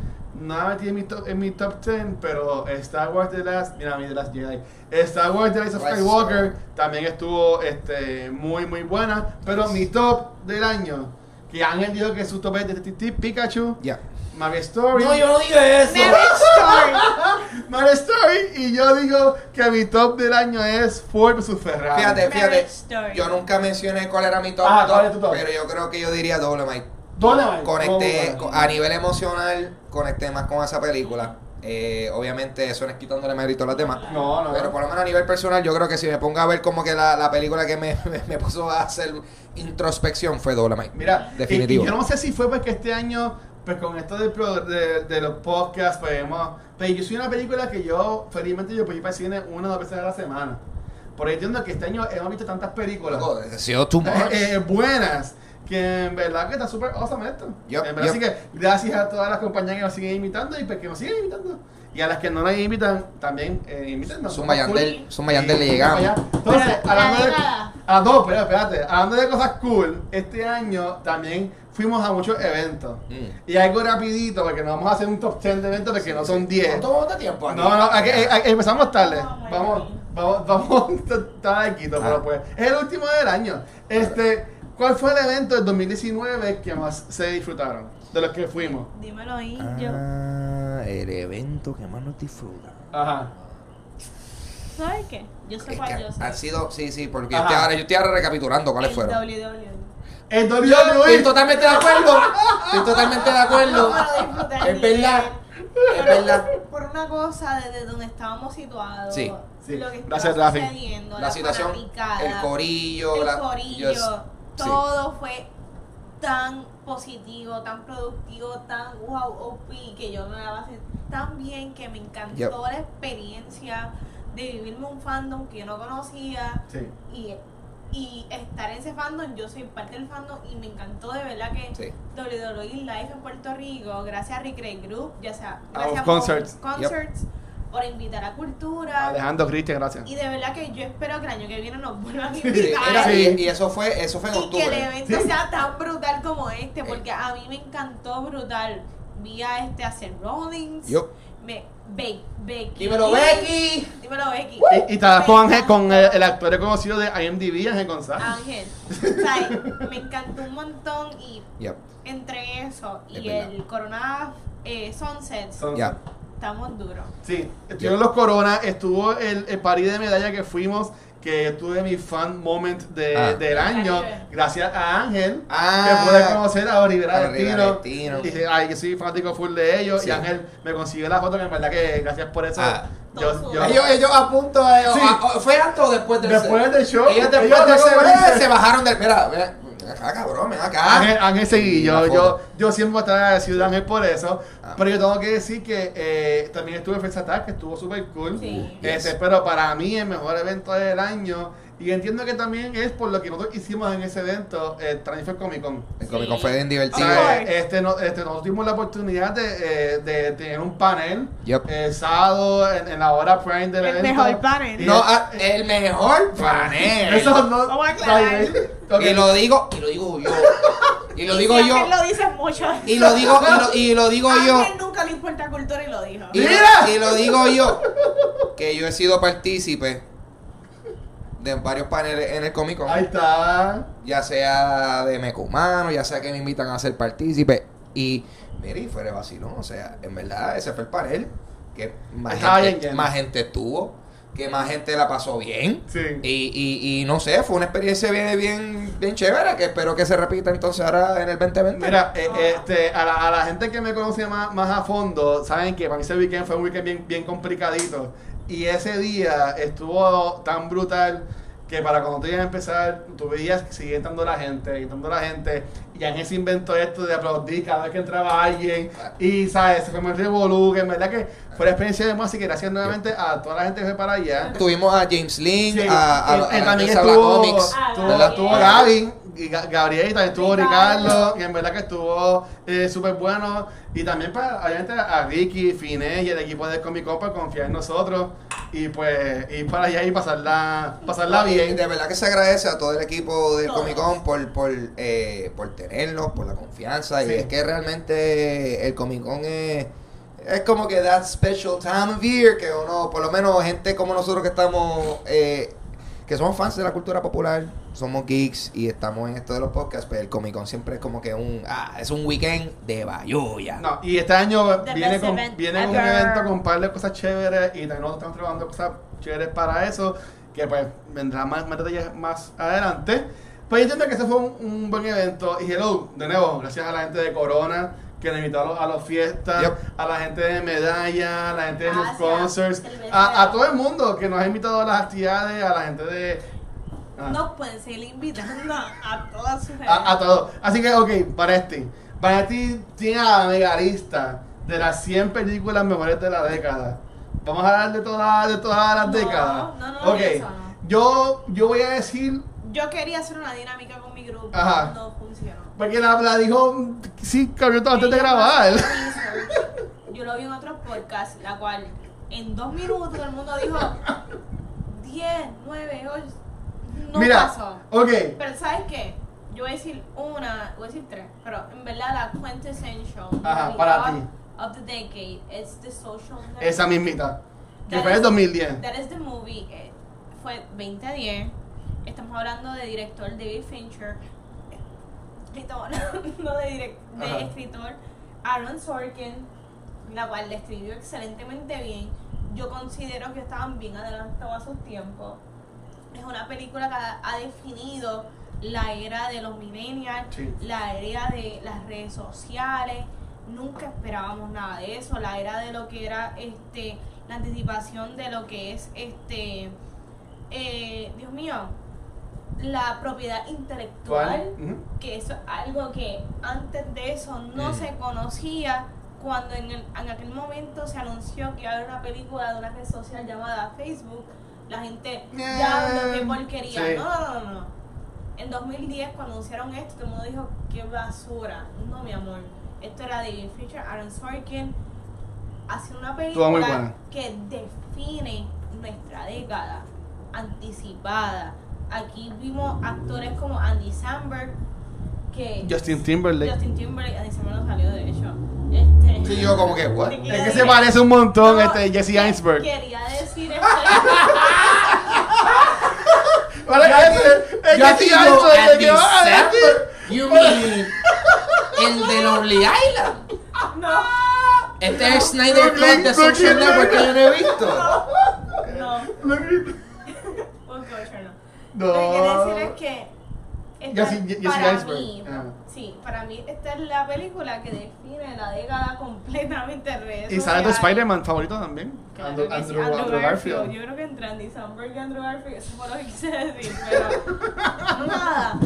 no metí en mi top, en mi top 10, pero Star Wars The Last, mira, mi The Last Jedi, Star Wars The Rise of Skywalker también estuvo este, muy muy buena, pero mi top del año, que Ángel dijo que su top es de Detective Pikachu, Ya. Mario Story, No, yo no dije eso. Marriage Story. Mario Story, y yo digo que mi top del año es Ford vs Ferrari. Fíjate, fíjate. Story. Yo nunca mencioné cuál era mi top, Ah, top, ¿cuál es tu top? pero yo creo que yo diría Dolemite. Dolomite. Conecté, Oh, co- a nivel emocional, conecté más con esa película. Eh, obviamente eso no es quitándole mérito a las demás. No, no. Pero por lo menos a nivel personal, yo creo que si me pongo a ver como que la, la película que me, me, me puso a hacer introspección fue Dolomite. Mira, Definitivo. y- y yo no sé si fue porque este año, pues con esto del pro- de, de los podcasts, pues hemos. Pero yo soy una película que yo, felizmente, yo puedo ir para el cine una o dos veces a la semana. Por ahí entiendo que este año hemos visto tantas películas eh, eh, buenas. Que en verdad que está súper awesome esto. Yup, en verdad, yup. así que gracias a todas las compañías que nos siguen invitando y pues que nos siguen invitando. Y a las que no nos invitan, también eh, invítennos. Zumba Somos Yandel, cool. Zumba Yandel le llegamos. vamos. Entonces, Pero, hablando la de. Ah, no, pero espérate. Hablando de cosas cool, este año también fuimos a muchos eventos. Mm. Y algo rapidito, porque no vamos a hacer un top 10 de eventos porque no son 10. ¿Cuánto vamos de tiempo aquí? No, no, aquí- eh, aquí- empezamos tarde. Vamos, Vamos, vamos, vamos, está aquí, Ah. pero pues. Es el último del año. Este, ¿cuál fue el evento del 2019 que más se disfrutaron? De los que fuimos. Dímelo ahí, yo. Ah, el evento que más nos disfruta. Ajá. ¿Sabes qué? Yo sé Es cuál que yo sé. han sido, sí, sí, porque yo Ajá. estoy, ahora, yo estoy ahora recapitulando cuáles El fueron. WWE. El WWE. estoy totalmente de acuerdo. Estoy totalmente de acuerdo. No lo disfruté Es ni verdad. Es verdad. Por una cosa, desde donde estábamos situados, Sí, sí. lo que Gracias, estaba Rafi. sucediendo, La situación, fanaticada, el corillo, el la, corillo, sí. todo fue tan positivo, tan productivo, tan wow, OP, que yo me la pasé tan bien que me encantó Yep. la experiencia de vivirme un fandom que yo no conocía Sí. y y estar en ese fandom, yo soy parte del fandom y me encantó de verdad que Sí. WWE Live en Puerto Rico, gracias a Recreate Group, ya sea A gracias por concerts. concerts, por invitar a cultura. Alejandro Cristian, gracias. Y de verdad que yo espero que el año que viene nos vuelvan a Sí, invitar. Sí. y, y eso fue, eso fue en y que el octubre. evento Sí. sea tan brutal como este, porque a mí me encantó brutal. Vi a este a Seth Rollins. Yo. Me, Be- Becky. Dímelo, Becky. Dímelo, Becky. Y, y estabas con, Ángel, con el, el actor reconocido de IMDb, Ángel González. Ángel. O sea, me encantó un montón y Yep, entre eso Es y el Corona eh, Sunset, ya. Estamos duros. Sí, estuvieron los Corona, estuvo el, el party de medalla que fuimos, que tuve mi fan moment de, Ah. del año, gracias a Ángel, Ah. que pude conocer a Olivera A del Olivera Tino. del Tino. Y ay, que soy fanático full de ellos, Sí. y Ángel me consiguió la foto, que en verdad que gracias por eso. Ah. Yo, yo- Ellos, ellos a punto de. Sí. a- a- ¿Fue antes o después del Después del show, Ellos después ellos de luego ese me break dicen- se bajaron del. Mira, mira, acá, cabrón, ven acá. Ángel, Ángel seguí, La yo, yo, yo siempre voy a estar agradecido de Ángel por eso, Ah. pero yo tengo que decir que eh, también estuve en Fest Attack, que estuvo súper cool, Sí. Este, Yes. pero para mí el mejor evento del año, y entiendo que también es por lo que nosotros hicimos en ese evento, el Transfer Comic Con. El Comic. Con fue bien divertido. Sea, course. este, no- este, nosotros tuvimos la oportunidad de, eh, de tener un panel Yep. el sábado en, en la hora prime del El evento. mejor panel. No, ah, el mejor panel. Eso no. Vamos a aclarar. Y lo digo, y lo digo yo. Y lo digo yo. Lo dice mucho. Y lo digo, y lo, y lo digo yo. Nunca le importa cultura y lo dijo. Y, ¡Mira! y lo digo yo. Que yo he sido partícipe de varios paneles en el Comic Con. Ahí está. Ya sea de Mecumano, ya sea que me invitan a ser partícipe. Y, mire, y fuera vacilón. O sea, en verdad, ese fue el panel. Que más, gente, más gente estuvo. Que más gente la pasó bien. Sí. Y, y, y no sé, fue una experiencia bien, bien, bien chévere. Que espero que se repita entonces ahora en el 2020. Mira, eh, este, a, la, a la gente que me conoce más, más a fondo, saben que para mí ese weekend fue un weekend bien, bien complicadito. Y ese día estuvo tan brutal que para cuando te ibas a empezar, tú veías que seguía entrando la gente, entrando la gente. Y Ángel se inventó esto de aplaudir cada vez que entraba alguien. Y, ¿sabes? Se fue más revolú, que en verdad que fue la experiencia de más. Así que gracias nuevamente a toda la gente que fue para allá. Tuvimos a James Link, Sí, a, a, y- a y la también Mesa Black estuvo, Comics. Ah, estuvo Gaby, y Ga- Gabriel, y también estuvo Ricardo. Ricardo, y en verdad que estuvo eh, súper bueno. Y también para, obviamente, a Ricky, Fine y el equipo de Comic Con por confiar en nosotros. Y pues ir para allá y pasarla, pasarla bien. De verdad que se agradece a todo el equipo del. Comic Con por, por, eh, por tenernos, por la confianza. Sí. Y es que realmente el Comic Con es, es como que that special time of year que uno, por lo menos gente como nosotros que estamos, eh, que somos fans de la cultura popular, somos geeks y estamos en esto de los podcasts, pero el Comic Con siempre es como que un, ah, es un weekend de bayuya. No, y este año The viene con, viene un evento con un par de cosas chéveres y también nosotros estamos trabajando cosas chéveres para eso, que pues vendrá más, más detalles más adelante. Pues yo entiendo que ese fue un, un buen evento y hello, de nuevo, gracias a la gente de Corona que nos invitó a, los- a las fiestas, Yep. a la gente de Medalla, a la gente de los concerts, a, todo el mundo que nos ha invitado a las actividades, a la gente de... ah. Nos pueden seguir invitando a todas sus A, a todos. Así que, ok, Vanesti. Vanesti tiene a la mega lista de las 100 películas mejores de la década. Vamos a hablar de, todas de todas las No, décadas. no, no, ok. eso no. Yo, yo voy a decir, Yo quería hacer una dinámica con mi grupo, Ajá. no funcionó. Porque la, la dijo 5 minutos antes de grabar. Yo lo vi en otros podcasts, la cual en dos minutos todo el mundo dijo 10, 9, 8. No Mira, pasó. ok. Pero ¿sabes qué? Yo voy a decir una, voy a decir tres, pero en verdad la quintessential Ajá, para of, ti. of the decade es The Social Network. Esa mismita. Que fue el 2010. That is the movie. eh, fue 2010. Estamos hablando de director David Fincher. Escritor, no de, de escritor Aaron Sorkin, la cual le escribió excelentemente bien. Yo considero que estaban bien adelantados a sus tiempos. Es una película que ha, ha definido la era de los millennials, Sí. la era de las redes sociales. Nunca esperábamos nada de eso. La era de lo que era este la anticipación de lo que es este eh, Dios mío la propiedad intelectual que es algo que antes de eso no Mm. se conocía cuando en, el- en aquel momento se anunció que iba a haber una película de una red social llamada Facebook la gente Eh, ya qué porquería sí. no no no no En 2010, cuando anunciaron esto, todo el mundo dijo, qué basura. No, mi amor. Esto era David Fincher, Aaron Sorkin, haciendo una película buena. que define nuestra década anticipada. Aquí vimos actores como Andy Samberg, que Justin Timberlake. Justin Timberlake, Andy Samberg no salió de hecho. Este, Sí, yo como que, what? Es que se parece un montón No, este Jesse Einsberg. Quería decir este, Vale, es Yo Jesse Einsberg, ¿de Andy qué vas a decir? Samberg. You mean el de Lonely Island. no, Este es Snyder Cut de Social Network que yo no he visto. no. No No. Lo que quiero decir es que esta- Jesse- Jesse para mí, Ah. sí, para mí esta es la película que define la década completamente redes Y sale tu. Spider-Man favorito también. Claro Andrew, que sí, Andrew, Andrew Andrew Garfield. Garfield. Yo creo que entre Andy Samberg y Andrew Garfield, eso fue lo que quise decir, pero nada.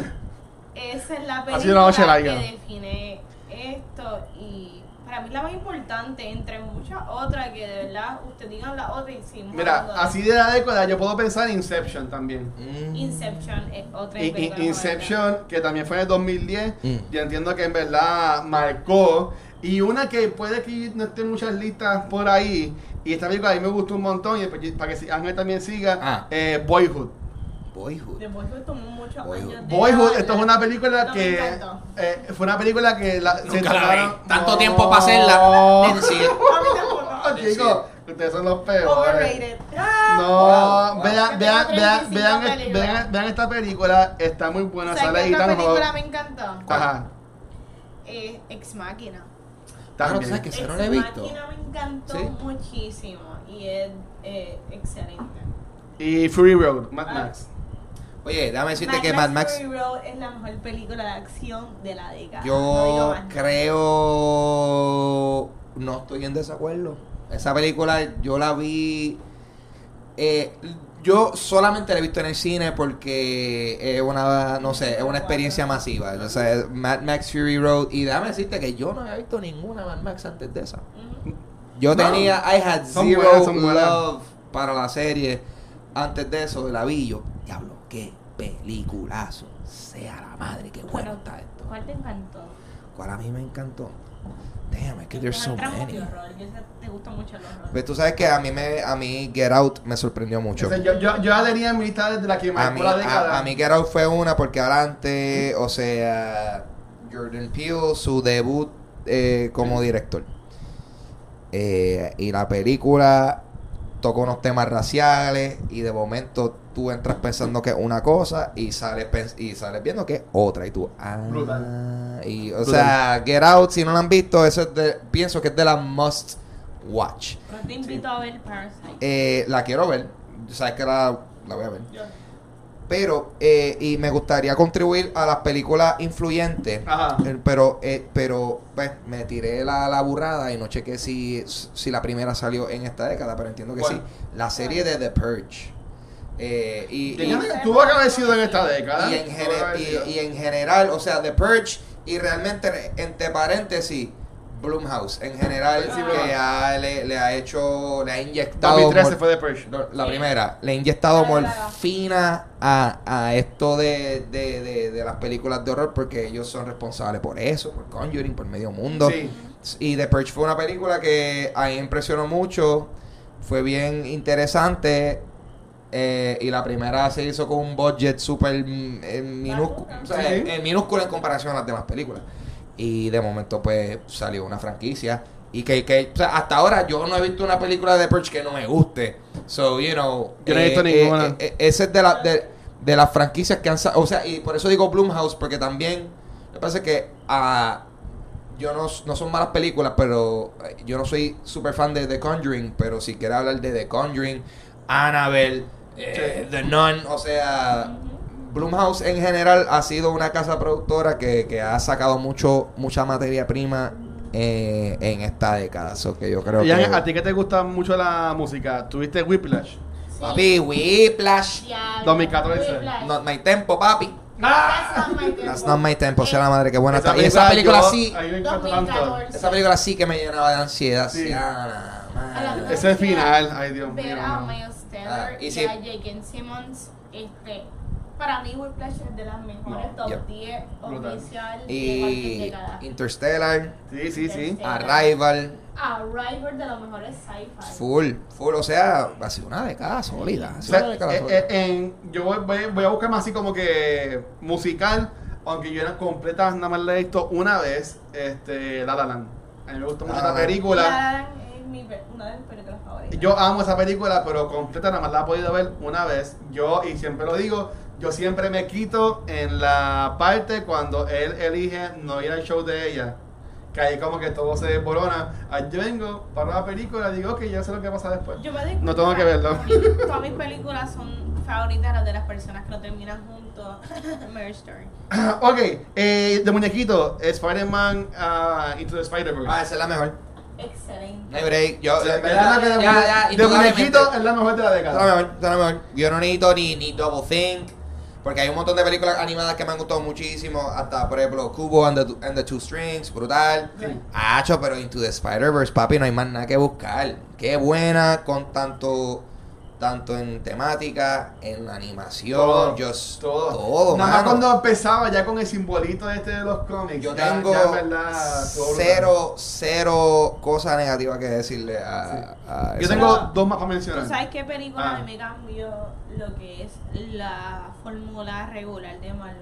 Esa es la película que define esto y para mí la más importante entre muchas otras que de verdad usted digan la otra y sí. Mira, así de la década yo puedo pensar en Inception también. Mm. Inception es otra Y- Inception, que también fue en el 2010, Mm. yo entiendo que en verdad marcó. Y una que puede que no esté en muchas listas por ahí, y esta película a mí me gustó un montón, y para que si- Ángel también siga, Ah. eh, Boyhood. Boyhood. De Boyhood tomó muchos Boyhood. Boyhood, esto es una película No, que eh, fue una película que la, Nunca la trataron- vi. Tanto No. tiempo para hacerla. Ah, chicos, ustedes son los peores. Overrated. No, Wow, wow. vean, vean, vean, 35 vean, vean, vean esta película, está muy buena, ¿Sabes sale película me encantó? Ajá, Eh, Ex Máquina. Ah, no, también. ¿sabes qué? Esa no Ex la he visto. Máquina me encantó Sí. muchísimo y es eh, excelente. Y Fury Road, Mad Ah. Max. Oye, déjame decirte que Mad Max. Fury Road es la mejor película de acción de la década. Yo creo. No estoy en desacuerdo. Esa película yo la vi. eh, yo solamente la he visto en el cine porque es una, no sé, es una experiencia masiva. O sea, Mad Max Fury Road. Y déjame decirte que yo no había visto ninguna Mad Max antes de esa. Yo No. tenía, I had zero buenas, son buenas. love para la serie. Antes de eso, la vi yo, diablo, qué peliculazo. Sea la madre, qué bueno está esto. ¿Cuál te encantó? ¿Cuál a mí me encantó? Damn, es que there's so many. horror. Yo sé que te gusta mucho el horror. Pero tú sabes que a mí me, a mí Get Out me sorprendió mucho. O sea, yo, yo, yo la tenía en mi lista desde la que A marcó mí, la década. a, a mí Get Out fue una porque adelante, o sea, Jordan Peele, su debut eh, como director. Eh, y la película toca unos temas raciales y de momento tú entras pensando que es una cosa y sales y sales viendo que es otra y tú ah Brutal. y o Brutal. sea Get Out si no la han visto eso es de, pienso que es de la must watch Pero te invito a ver Parasite. eh, la quiero ver sabes que la, la voy a ver pero eh, y me gustaría contribuir a las películas influyentes Ajá. eh, pero eh, pero pues me tiré la, la burrada y no chequé si, si la primera salió en esta década pero entiendo que sí la serie de The Purge eh, y, Tuvo que haber sido en esta década. y en, y, y en general, o sea, The Purge y realmente, entre paréntesis, Blumhouse en general, Sí, que ha- le, le ha hecho, le ha inyectado. 2013 mor- fue de Purge. no, La Sí. primera, le ha inyectado morfina a, a esto de, de, de, de las películas de horror porque ellos son responsables por eso, por Conjuring, por medio mundo. Sí. Y The Purge fue una película que a mí impresionó mucho. Fue bien interesante. Eh, y la primera se hizo con un budget súper mm, eh, minúsculo, o sea, Sí. eh, minúsculo en comparación a las demás películas. Y de momento, pues salió una franquicia. Y que, que o sea, hasta ahora yo no he visto una película de The Purge que no me guste. So, you know. Yo no he visto ninguna. eh, eh, ese es de, la, de, de las franquicias que han O sea, y por eso digo Blumhouse, porque también. Me parece que. ah, yo no, no son malas películas, pero eh, yo no soy super fan de The Conjuring, pero si quiero hablar de The Conjuring, Annabelle, eh, The Nun, o sea, Blumhouse en general ha sido una casa productora que, que ha sacado mucho mucha materia prima eh, en esta década, so que yo creo Y que a ti que te gusta mucho la música, ¿tuviste Whiplash? Sí. papi, Whiplash, Diablo, 2014. Whiplash. not my tempo, papi. That's not my tempo. That's not my tempo, sea la madre que buena Esa está. Y esa película yo- sí, A mí me encanta tanto. 2014. esa película sí que me llenaba de ansiedad. Sí. Sí. ah. Ese final, ay Dios mío. Teller Ah, y y, si- a J.K. Simmons, este, Para mí, Whiplash es de las mejores No, top yep. 10 Brutal. oficial de cualquier Y década. Interstellar, Sí, sí, sí. Arrival, Arrival de los mejores sci-fi. full, full, o sea, ha sido una década sólida. O sea, una década eh, sólida. eh, en- yo voy, voy- a buscar más así como que musical, aunque yo era completa, nada más la he visto una vez, este, La La Land. A mí me gustó mucho La película. La mi una de mis películas favoritas. Yo amo esa película, pero completa nada más la he podido ver una vez. Yo, y siempre lo digo, yo siempre me quito en la parte cuando él elige no ir al show de ella. Que ahí como que todo se desborona. Yo vengo para la película y digo, ok, ya sé lo que pasa después. Yo me doy No tengo que verlo. Todas mis películas son favoritas las de las personas que no terminan juntos. Marriage Story. ok, eh, de muñequito, Spider-Man ah, Into the Spider-Verse. Ah, esa es la mejor. Excelente. No hay break. Yo, en de, verdad, ya, ya, de indudablemente. muñequito es la mejor de la década. la mejor, esa es la mejor. Yo no necesito ni, ni Double Think. Porque hay un montón de películas animadas que me han gustado muchísimo. Hasta, por ejemplo, Kubo and the, and the Two Strings. Brutal. Sí. Hacho, pero Into the Spider-Verse, papi, no hay más nada que buscar. Qué buena con tanto tanto en temática, en la animación, Todo, just, todo. todo, Nada más cuando empezaba ya con el simbolito este de los cómics. Yo ya- tengo ya verdad, todo brutal. cero, cero cosas negativas que decirle a, a Yo tengo Pero, dos más para ¿Tú mencionar. sabes qué película Ah. me cambió lo que es la fórmula regular de Marvel?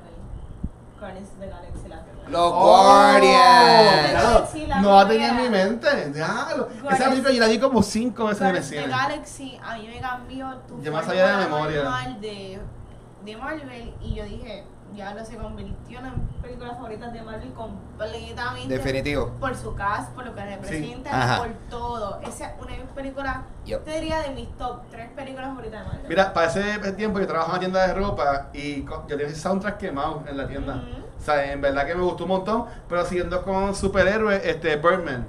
Guardians Galaxy, la. Los Oh, Guardians. claro, Sí, la no la tenía en mi mente. Diablo. Esa película yo la vi como cinco veces en el the cine. Galaxy a mí me cambió tu Ya más allá de la memoria. de, de Marvel y yo dije, ya lo se convirtió en una película favorita de Marvel completamente. Definitivo. Por su cast, por lo que representa, por todo. Esa es una película, Yep. te diría de mis top tres películas favoritas de Marvel. Mira, para ese tiempo yo trabajaba en una tienda de ropa y yo tenía ese soundtrack quemado en la tienda. O sea, en verdad que me gustó un montón. Pero siguiendo con superhéroes, este, Birdman.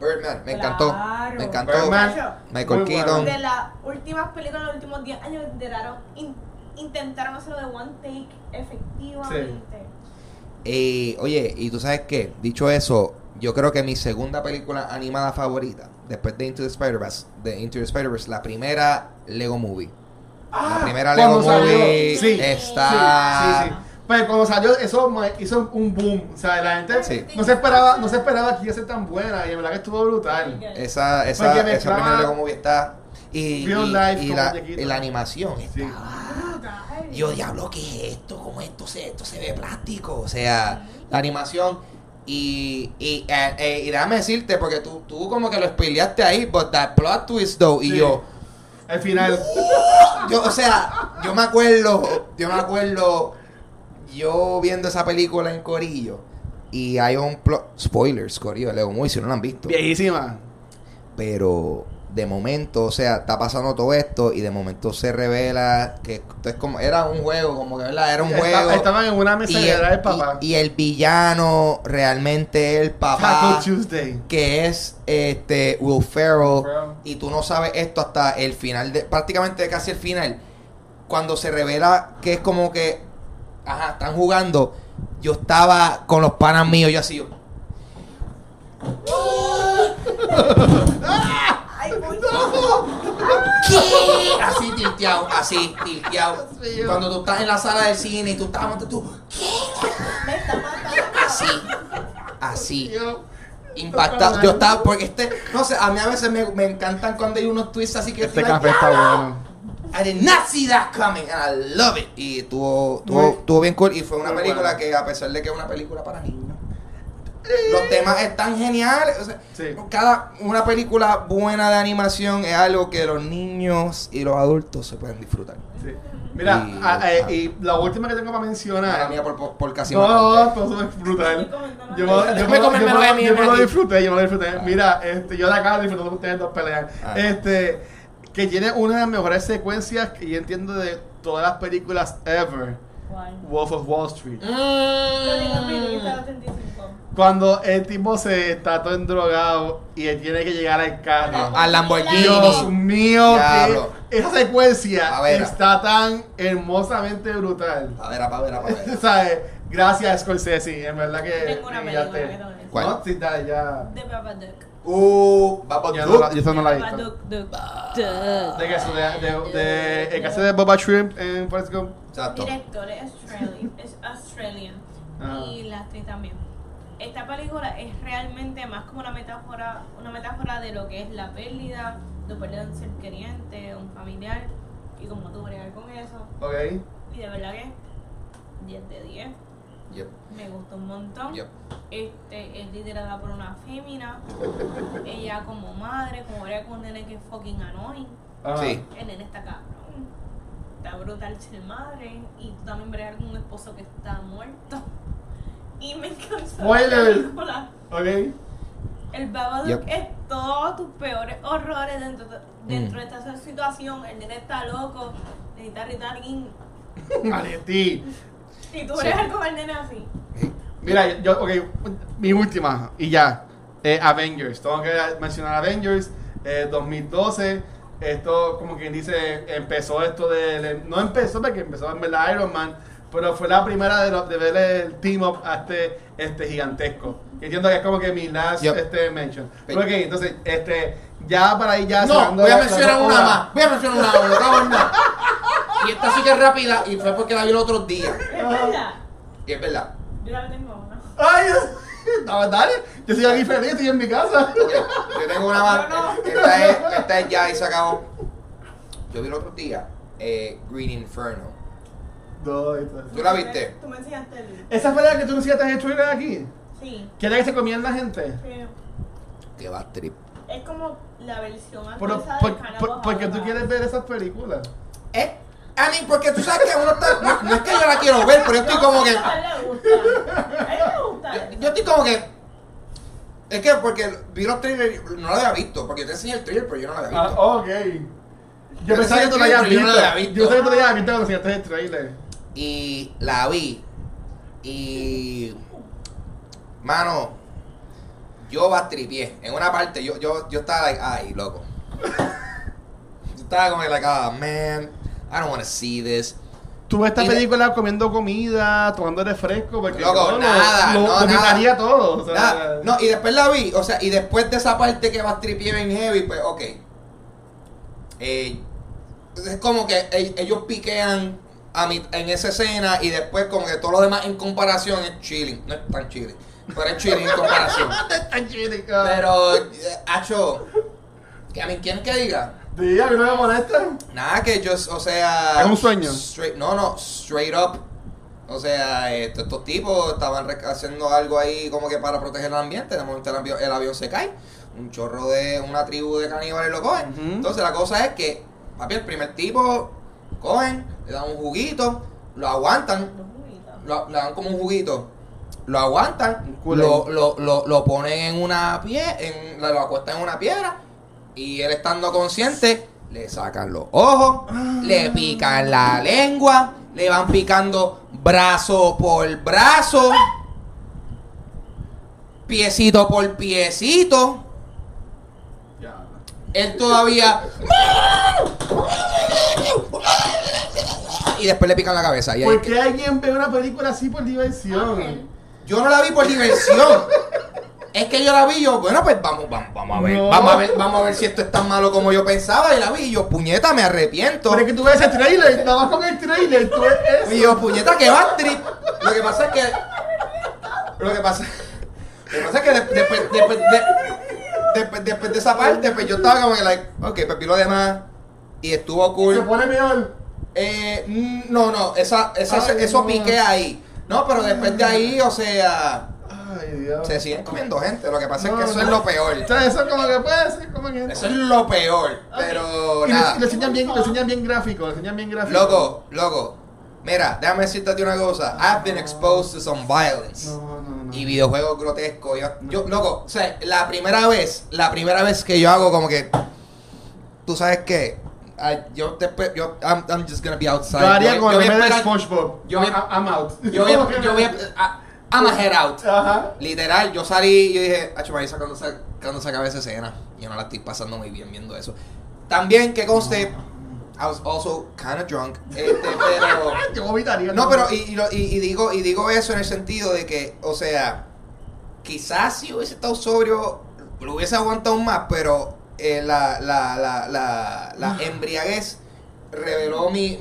Birdman, me encantó. Claro. Me encantó. Birdman. Michael Keaton. bueno. De las últimas películas de los últimos 10 años intentaron, in- intentaron hacerlo de one take efectivamente. Eh, oye, y tú sabes qué, dicho eso, yo creo que mi segunda película animada favorita, después de Into the Spider-Verse, de Into the Spider-Verse, la primera Lego Movie. la primera Lego Ah, cuando salió, Movie sí, está... Sí, sí. Pero cuando salió, eso me hizo un boom. O sea, la gente Sí. no se esperaba, no se esperaba que iba a ser tan buena. Y en verdad que estuvo brutal. Esa, esa, esa primera Lego Movie está... Y, real y- life y con la, y la animación Sí. estaba... Yo, diablo, ¿qué es esto? ¿Cómo esto se, esto se ve plástico? O sea, la animación. Y, y, eh, eh, y déjame decirte, porque tú, tú como que lo spoileaste ahí, but that plot twist though, y Sí. yo, Al final. yo, o sea, yo me acuerdo, yo me acuerdo, yo viendo esa película en Corillo, y hay un plot, spoilers, Corillo, Lego Muy, si no lo han visto, Viejísima. pero de momento, o sea, está pasando todo esto, y de momento se revela que esto es como, era un juego, como que, ¿verdad? Era un juego. Estaban en una mesa y el, edad del papá. y- y el villano realmente es el papá Taco Tuesday. que es este Will Ferrell y tú no sabes esto hasta el final de prácticamente casi el final cuando se revela que es como que ajá están jugando yo estaba con los panas míos yo así yo, ¿qué? así tilteado así tilteado cuando tú estás en la sala del cine y tú estás tú Me está matando. así así Yo- impactado. Yo estaba, porque este, no sé, a mí a veces me, me encantan cuando hay unos twists así que Este estoy like, café está bueno. I did not see that coming and I love it. Y tuvo, tuvo, Muy- tuvo bien cool. Y fue una muy película bueno. que, a pesar de que es una película para niños, los temas están geniales. O sea, Sí. cada una película buena de animación es algo que los niños y los adultos se pueden disfrutar. Sí. Mira, Y- ah, eh, y la última que tengo para mencionar. Mala mía por, por, por casi No, todo eso es brutal. Yo, yo, me- yo, me- mí, yo me lo disfruté, yo me lo disfruté. Mira, este, yo de acá disfrutando con ustedes dos peleas. Ah. Este, que tiene una de las mejores secuencias que yo entiendo de todas las películas ever. ¿Cuál? Wolf of Wall Street. Mm. Primero, está 85. Cuando el tipo se está todo endrogado y él tiene que llegar al carro. Al Lamborghini. Dios mío, Diablo. que esa secuencia A ver. está tan hermosamente brutal. A ver, a ver, a ver. ¿Sabes? Gracias, Scorsese. En verdad que. Tengo una película. ¿Cuál? No, sí, ya. ya. De Babadook. Uh, Babadook. Yo esa no la he visto. Babadook, Dook, Dook. ¿De qué eso? De, de, el hace de Boba Shrimp en Forrest Gump. Exacto. Director es Australian, es Australian Ah. y la actriz también. Esta película es realmente más como una metáfora, una metáfora de lo que es la pérdida, de perder un ser queriente, un familiar y cómo tú bregar con eso. Ok. Y de verdad que 10 de 10. Yep, Me gustó un montón. yep. Este es liderada por una fémina. Ella como madre, como brega con un nene que es fucking annoying. Ajá. Sí. El nene está cabrón. Está brutal ser madre. Y tú también bregar con un esposo que está muerto. Y me encantó la Spoiler. película. Ok. El Babadook Yep. es todos tus peores horrores dentro, dentro Mm. de esta situación. El nene está loco, necesita Ritalin. Valentín. Y tú Sí. bregar con el nene así. Mira, yo, ok, mi última, y ya. Eh, Avengers. Tengo que mencionar Avengers. eh, 2012. Esto, como quien dice, empezó esto de. No empezó porque empezó en verdad Iron Man. Pero fue la primera de, lo- de ver el team up a este, este gigantesco. Entiendo que es como que mi last Yep. este, mention. Pe- Ok, entonces, este, ya para ahí ya No, voy a la- mencionar la- una más. Voy a mencionar una más. no. Y esta sí que es rápida y fue porque la vi el otro día. Es verdad. Y es verdad. Yo también tengo una. Ay, no, dale. Yo estoy aquí feliz, estoy en mi casa. Yo tengo una más. Yo no. Esta es, esta es ya y se acabó. Yo vi el otro día eh, Green Inferno. ¿Tú la viste? Tú me enseñaste el. ¿Esa fue la que tú decías en trailer aquí? Sí. ¿Que era que se comían la gente? sí. Que va trip. Es como la versión Pero, actualizada por, de Cannibal por- porque tú quieres ver esas películas. Eh, a mí, porque tú sabes que uno está. No, no es que yo la quiero ver, pero yo estoy como que. A él le gusta. A él le gusta. Yo, yo estoy como que. Es que porque vi los trailers, no lo había visto. Porque yo te enseñé el trailer, pero yo no lo había Ah, visto. ok. Yo Yo pensaba que tú la habías que yo no la había visto. Yo pensaba que tú la habías visto cuando enseñaste el trailer. Y la vi. Y. Mano. Yo bastripié. En una parte, yo, yo, yo estaba like, ay, loco. Yo estaba como like, ah, man. I don't want to see this. Tú ves esta Y de- película comiendo comida, tomando refresco, porque Loco, yo nada, lo, no, lo nada. todo. o sea, Nada, no, y después la vi, o sea, y después de esa parte que bastripié bien heavy, pues, ok. Eh, es como que e- ellos piquean a mi, en esa escena y después como que todo lo demás en comparación es chilling. No es tan chilling, pero es chilling en comparación. Tan. Pero, eh, Acho, que a mí, ¿quién que diga? Sí, a mí no me molesta. Nada que yo, o sea... ¿Es un sueño? straight- no, no, straight up. O sea, eh, estos tipos estaban haciendo algo ahí como que para proteger el ambiente. De momento el avión, el avión se cae. Un chorro de una tribu de caníbales lo cogen. Ujú. Entonces la cosa es que, papi, el primer tipo cogen, le dan un juguito, lo aguantan, lo, le dan como un juguito, lo aguantan, lo, lo, lo, lo ponen en una pie, en, lo acuestan en una piedra y él estando consciente, le sacan los ojos, le pican la lengua, le van picando brazo por brazo, piecito por piecito. Él todavía. Y después le pican la cabeza. Y ahí- ¿Por qué alguien ve una película así por diversión? Yo no la vi por diversión. Es que yo la vi yo, bueno, pues vamos, vamos, vamos a ver, No. vamos a ver, vamos a ver si esto es tan malo como yo pensaba. Y la vi y yo, puñeta, me arrepiento. Pero es que tú ves ese trailer, nada más con el trailer, tú ves eso. Y yo, puñeta, que va trip. Lo que pasa es que. Lo que pasa. Lo que pasa es que de- después, después, de, después, después de esa parte, pues yo estaba como que, like, ok, pues vi lo demás. Y estuvo Se cool. pone peor. Eh, no, no, esa, esa, Ay, eso no. piqué ahí. No, pero después de ahí, o sea, Ay, Dios. se siguen comiendo gente. Lo que pasa No, es que eso no. es lo peor. O sea, eso es como que puede ser como que. Eso es lo peor. Pero Y nada. lo enseñan bien, lo enseñan bien gráfico, lo enseñan bien gráfico. Loco, loco. Mira, déjame decirte una cosa. I've been exposed to some violence. No. Y videojuegos grotescos. Yo, yo, loco, o sea, la primera vez, la primera vez que yo hago como que, tú sabes qué, Ay, yo después, yo, I'm, I'm just gonna be outside. Yo haría con el de SpongeBob. yo voy I- I'm out. Yo voy a, yo voy I'm a head out. Ajá. Literal, yo salí y yo dije, Acho, Marisa, cuando se, cuando se acabe esa escena, yo no la estoy pasando muy bien viendo eso. También que conste, I was also kind of drunk. Este, pero. Yo vomitaría. No, pero y, y digo, y digo eso en el sentido de que, o sea, quizás si hubiese estado sobrio, lo hubiese aguantado más, pero eh, la, la, la, la, la embriaguez reveló mi,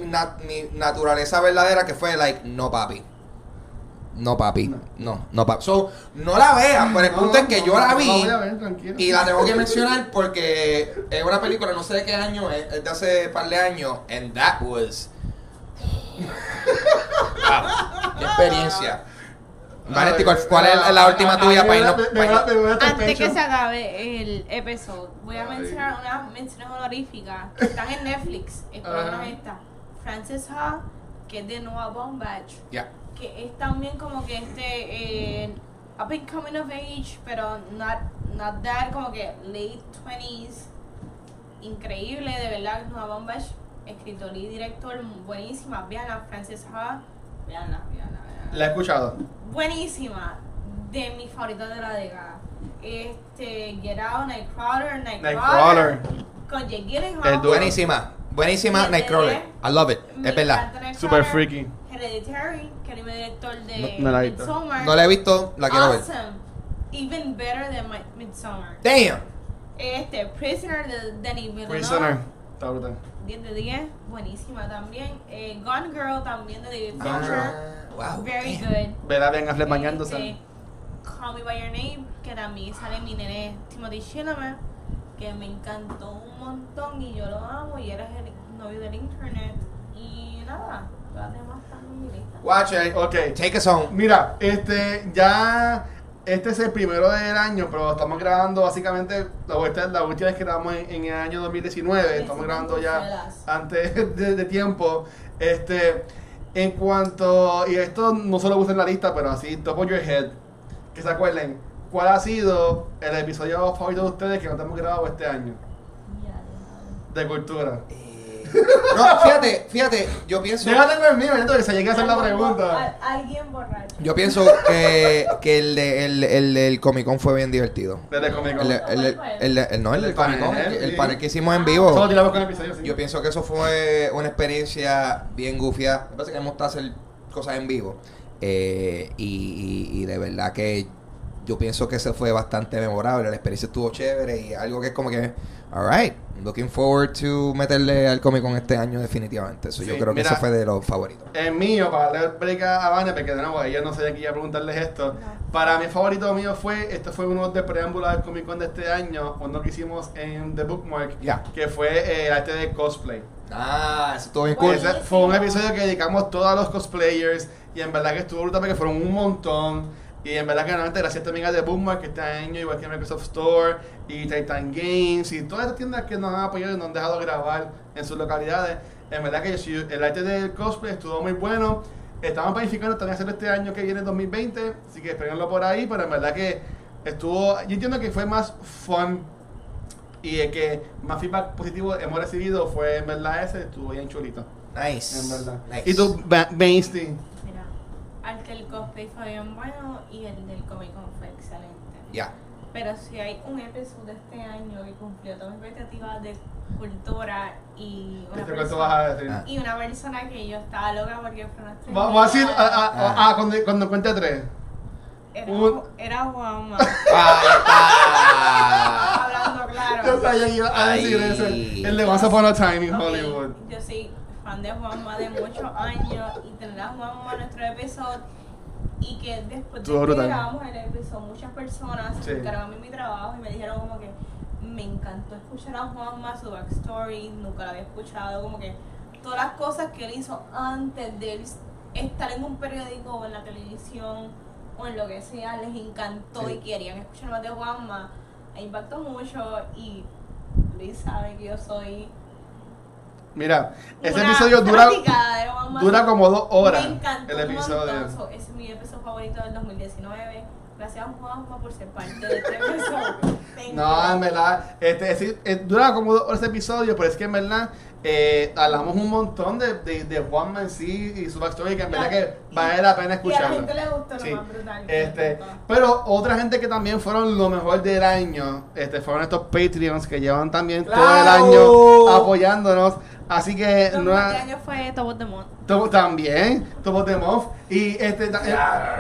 mi naturaleza verdadera que fue like, no papi. No papi, No. no, no papi. So, no la vean, pero el punto es que yo la vi. No, voy a ver, tranquilo. Y la tengo que mencionar porque es una película, no sé de qué año, es, es de hace par de años, and that was. wow, qué experiencia. ¿cuál, cuál es la última tuya para irnos? Antes que se acabe el episodio, voy a mencionar unas menciones honoríficas que están en Netflix. Es esta. Frances Ha, que es de Noah Baumbach, Ya. Que es también como que este eh, up and coming of age, pero not, not that, como que late 20s. Increíble, de verdad, Noah Baumbach, escritor y director, buenísima. Veanla, Frances Ha, veanla, veanla, La he escuchado. buenísima de mis favoritos de la década. Este, Get Out, Nightcrawler, Nightcrawler, Nightcrawler. con Jake Gyllenhaal. Buenísima, buenísima Nightcrawler. I love it, es verdad. Super freaky. Hereditary, que mismo director de No- no la he visto. Midsommar. No la he visto, la quiero ver. awesome. Even better than Mi- Midsommar. Damn. Este, Prisoner de Denis Villeneuve. Prisoner. Está brutal. 10 de 10, buenísima también. Eh, Gone Girl también de David Fincher. Ah, wow. Very damn. good. Ver a Ben Affleck bañándose. Este, Call Me By Your Name, que también sale mi nene Timothy Chalamet, que me encantó un montón y yo lo amo y eres el novio del internet. Y nada, las demás están en mi lista. Watch it. Ok. Take us home. Mira, este, ya, este es el primero del año, pero estamos grabando básicamente, la, vuelta- la última vez que grabamos en, en el año 2019, estamos grabando ya antes de, de tiempo. Este, en cuanto, y esto no solo puse en la lista, pero así, top of your head, que se acuerden, ¿cuál ha sido el episodio favorito de ustedes que no hemos grabado este año? De cultura. No, fíjate, fíjate, yo pienso. Yo ya tengo el mío, que se llegue a hacer la pregunta. Alguien borracho. Yo pienso que, que el, de, el, el del Comic Con fue bien divertido. Desde Comic El, Con. el, el, el- el- no, el del El Comic Con, panel, el, el panel que hicimos en Ah. vivo. Solo tiramos con el episodio, sí. Yo pienso que eso fue una experiencia bien gufia. Me parece que me gusta hacer cosas en vivo. Eh, y, y- y de verdad que yo pienso que ese fue bastante memorable. La experiencia estuvo chévere y algo que es como que, alright, looking forward to meterle al Comic Con este año definitivamente. Eso yo Sí, creo que mira. eso fue de los favoritos. El mío, para darle break a Vania, porque de nuevo, ella no sabía que iba a preguntarles esto. No. Para mi favorito mío fue, este fue uno de preámbulos del Comic Con de este año, uno que hicimos en The Bookmark, Ya. que fue eh, el arte de cosplay. Ah, eso estuvo bien cool. Ese fue un episodio que dedicamos todos a los cosplayers y en verdad que estuvo brutal porque fueron un montón. Y en verdad que realmente gracias también a The Bookmark que este año, igual que Microsoft Store y Titan Games y todas estas tiendas que nos han apoyado y nos han dejado grabar en sus localidades. En verdad que el arte del cosplay estuvo muy bueno. Estamos planificando también hacerlo este año que viene, 2020, así que espérenlo por ahí, pero en verdad que estuvo, yo entiendo que fue más fun y el que más feedback positivo hemos recibido fue en verdad ese, estuvo bien chulito. Nice. En verdad. Nice. ¿Y tú, Mainstein? Mira, arte del cosplay fue bien bueno y el del Comic Con fue excelente. Ya. Pero si hay un episodio de este año que cumplió todas mis expectativas de cultura y una, ¿Viste cuánto vas a persona, decir? Ah. y una persona que yo estaba loca porque fue una estrella. Vamos a decir, ah, ah, ah, Ah. ah, cuando, cuando cuente tres. Era, un- era Juanma. Está. Hablando claro. Yo sabía que iba a decir ese. El de Once Upon a Time in Ok, Hollywood. Yo soy fan de Juanma de muchos años y tener a Juanma en nuestro episodio y que después de que grabamos el episodio muchas personas Sí. se acercaron a mí en mi trabajo y me dijeron como que me encantó escuchar a Juanma, su backstory, nunca la había escuchado, como que todas las cosas que él hizo antes de él estar en un periódico o en la televisión o en lo que sea, les encantó Sí. y querían escuchar más de Juanma, me impactó mucho y Luis sabe que yo soy Mira, ese una episodio dura, dura como dos horas. Me encantó El episodio. montón. Es mi episodio favorito del 2019. Gracias Juanma por ser parte de este episodio. No, en verdad, este, ese- eh, dura como dos horas ese episodio, pero es que en verdad eh, hablamos un montón de, de, de Juanma en sí y su backstory, que en verdad que vale la pena Y a la escucharlo. gente le gustó Sí. lo más brutal. Este, pero otra gente que también fueron lo mejor del año, este, fueron estos Patreons que llevan también todo el ¡Claro! año apoyándonos. Así que Lo no año fue Top of the Month. También, Top of the Month. Y, este,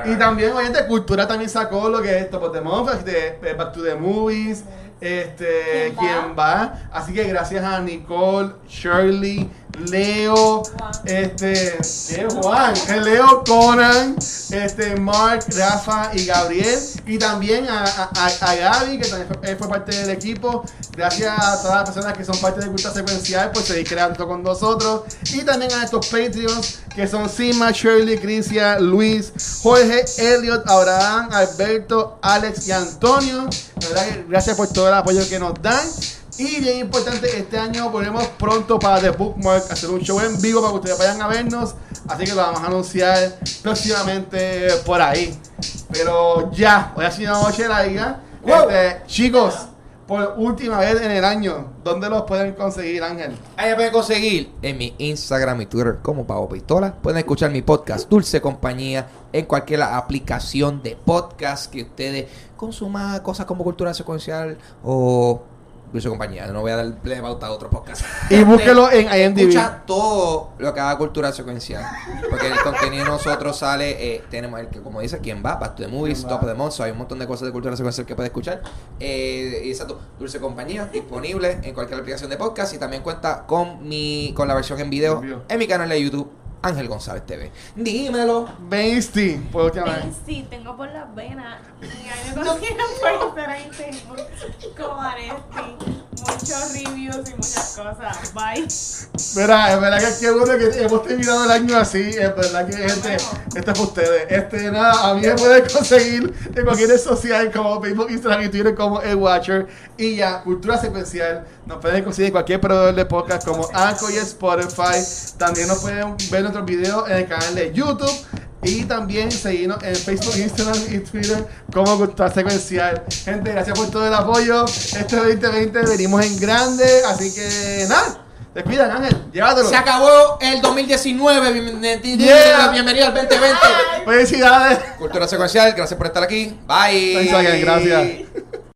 y también, obviamente, Cultura también sacó lo que es Top of the Month, este, eh, Back to the Movies, este, ¿Quién ¿Quién va? Así que gracias a Nicole, Shirley, Leo, este, ¿qué, Juan? Leo, Conan, este, Mark, Rafa y Gabriel. Y también a, a, a- Gaby, que también fue, parte del equipo. Gracias a todas las personas que son parte de Cultura Secuencial por seguir creando con nosotros. Y también a estos Patreons que son Sima, Shirley, Crisia, Luis, Jorge, Elliot, Abraham, Alberto, Alex y Antonio. Gracias por todo el apoyo que nos dan. Y bien importante, este año volvemos pronto para The Bookmark, hacer un show en vivo para que ustedes vayan a vernos. Así que lo vamos a anunciar próximamente por ahí. Pero ya, hoy ha sido una noche larga. Wow. Este, chicos, por última vez en el año, ¿dónde los pueden conseguir, Ángel? Ahí me pueden conseguir en mi Instagram y Twitter como Pavo Pistola. Pueden escuchar mi podcast Dulce Compañía en cualquier aplicación de podcast que ustedes consuman cosas como cultura secuencial o Dulce Compañía. No voy a darle pauta a otro podcast. Y búsquelo en IMDb. Escucha todo lo que haga cultura secuencial. Porque el contenido de nosotros sale, eh, tenemos el que, como dice, ¿quién va? Back to the Movies. Top of the Month. Hay un montón de cosas de cultura secuencial que puedes escuchar. Eh, y exacto, Dulce Compañía, disponible en cualquier aplicación de podcast. Y también cuenta con mi con la versión En video. en mi canal de YouTube, Ángel González TV. Dímelo. Beastie, vez. Ven, sí, tengo por las venas. Y a mí me por Instagram y Facebook como Aresti. Muchos reviews y muchas cosas. Bye. Mira, es verdad que qué bueno que hemos terminado el año así. Es verdad que gente, este es para ustedes. Este, nada, a mí me pueden conseguir en cualquier red social como Facebook, Instagram y Twitter como El Watcher. Y ya, Cultura Secuencial. Nos pueden conseguir en cualquier proveedor de podcast como Anchor y Spotify. También nos pueden ver nuestros videos en el canal de YouTube. Y también seguirnos en Facebook, Instagram y Twitter como Cultura Secuencial. Gente, gracias por todo el apoyo. Este 2020 venimos en grande. Así que nada. Despidan, Ángel. Llévatelo. Se acabó el 2019. Bienvenido, Yeah. bienvenido al 2020. Felicidades. Cultura secuencial, gracias por estar aquí. Bye. Gracias.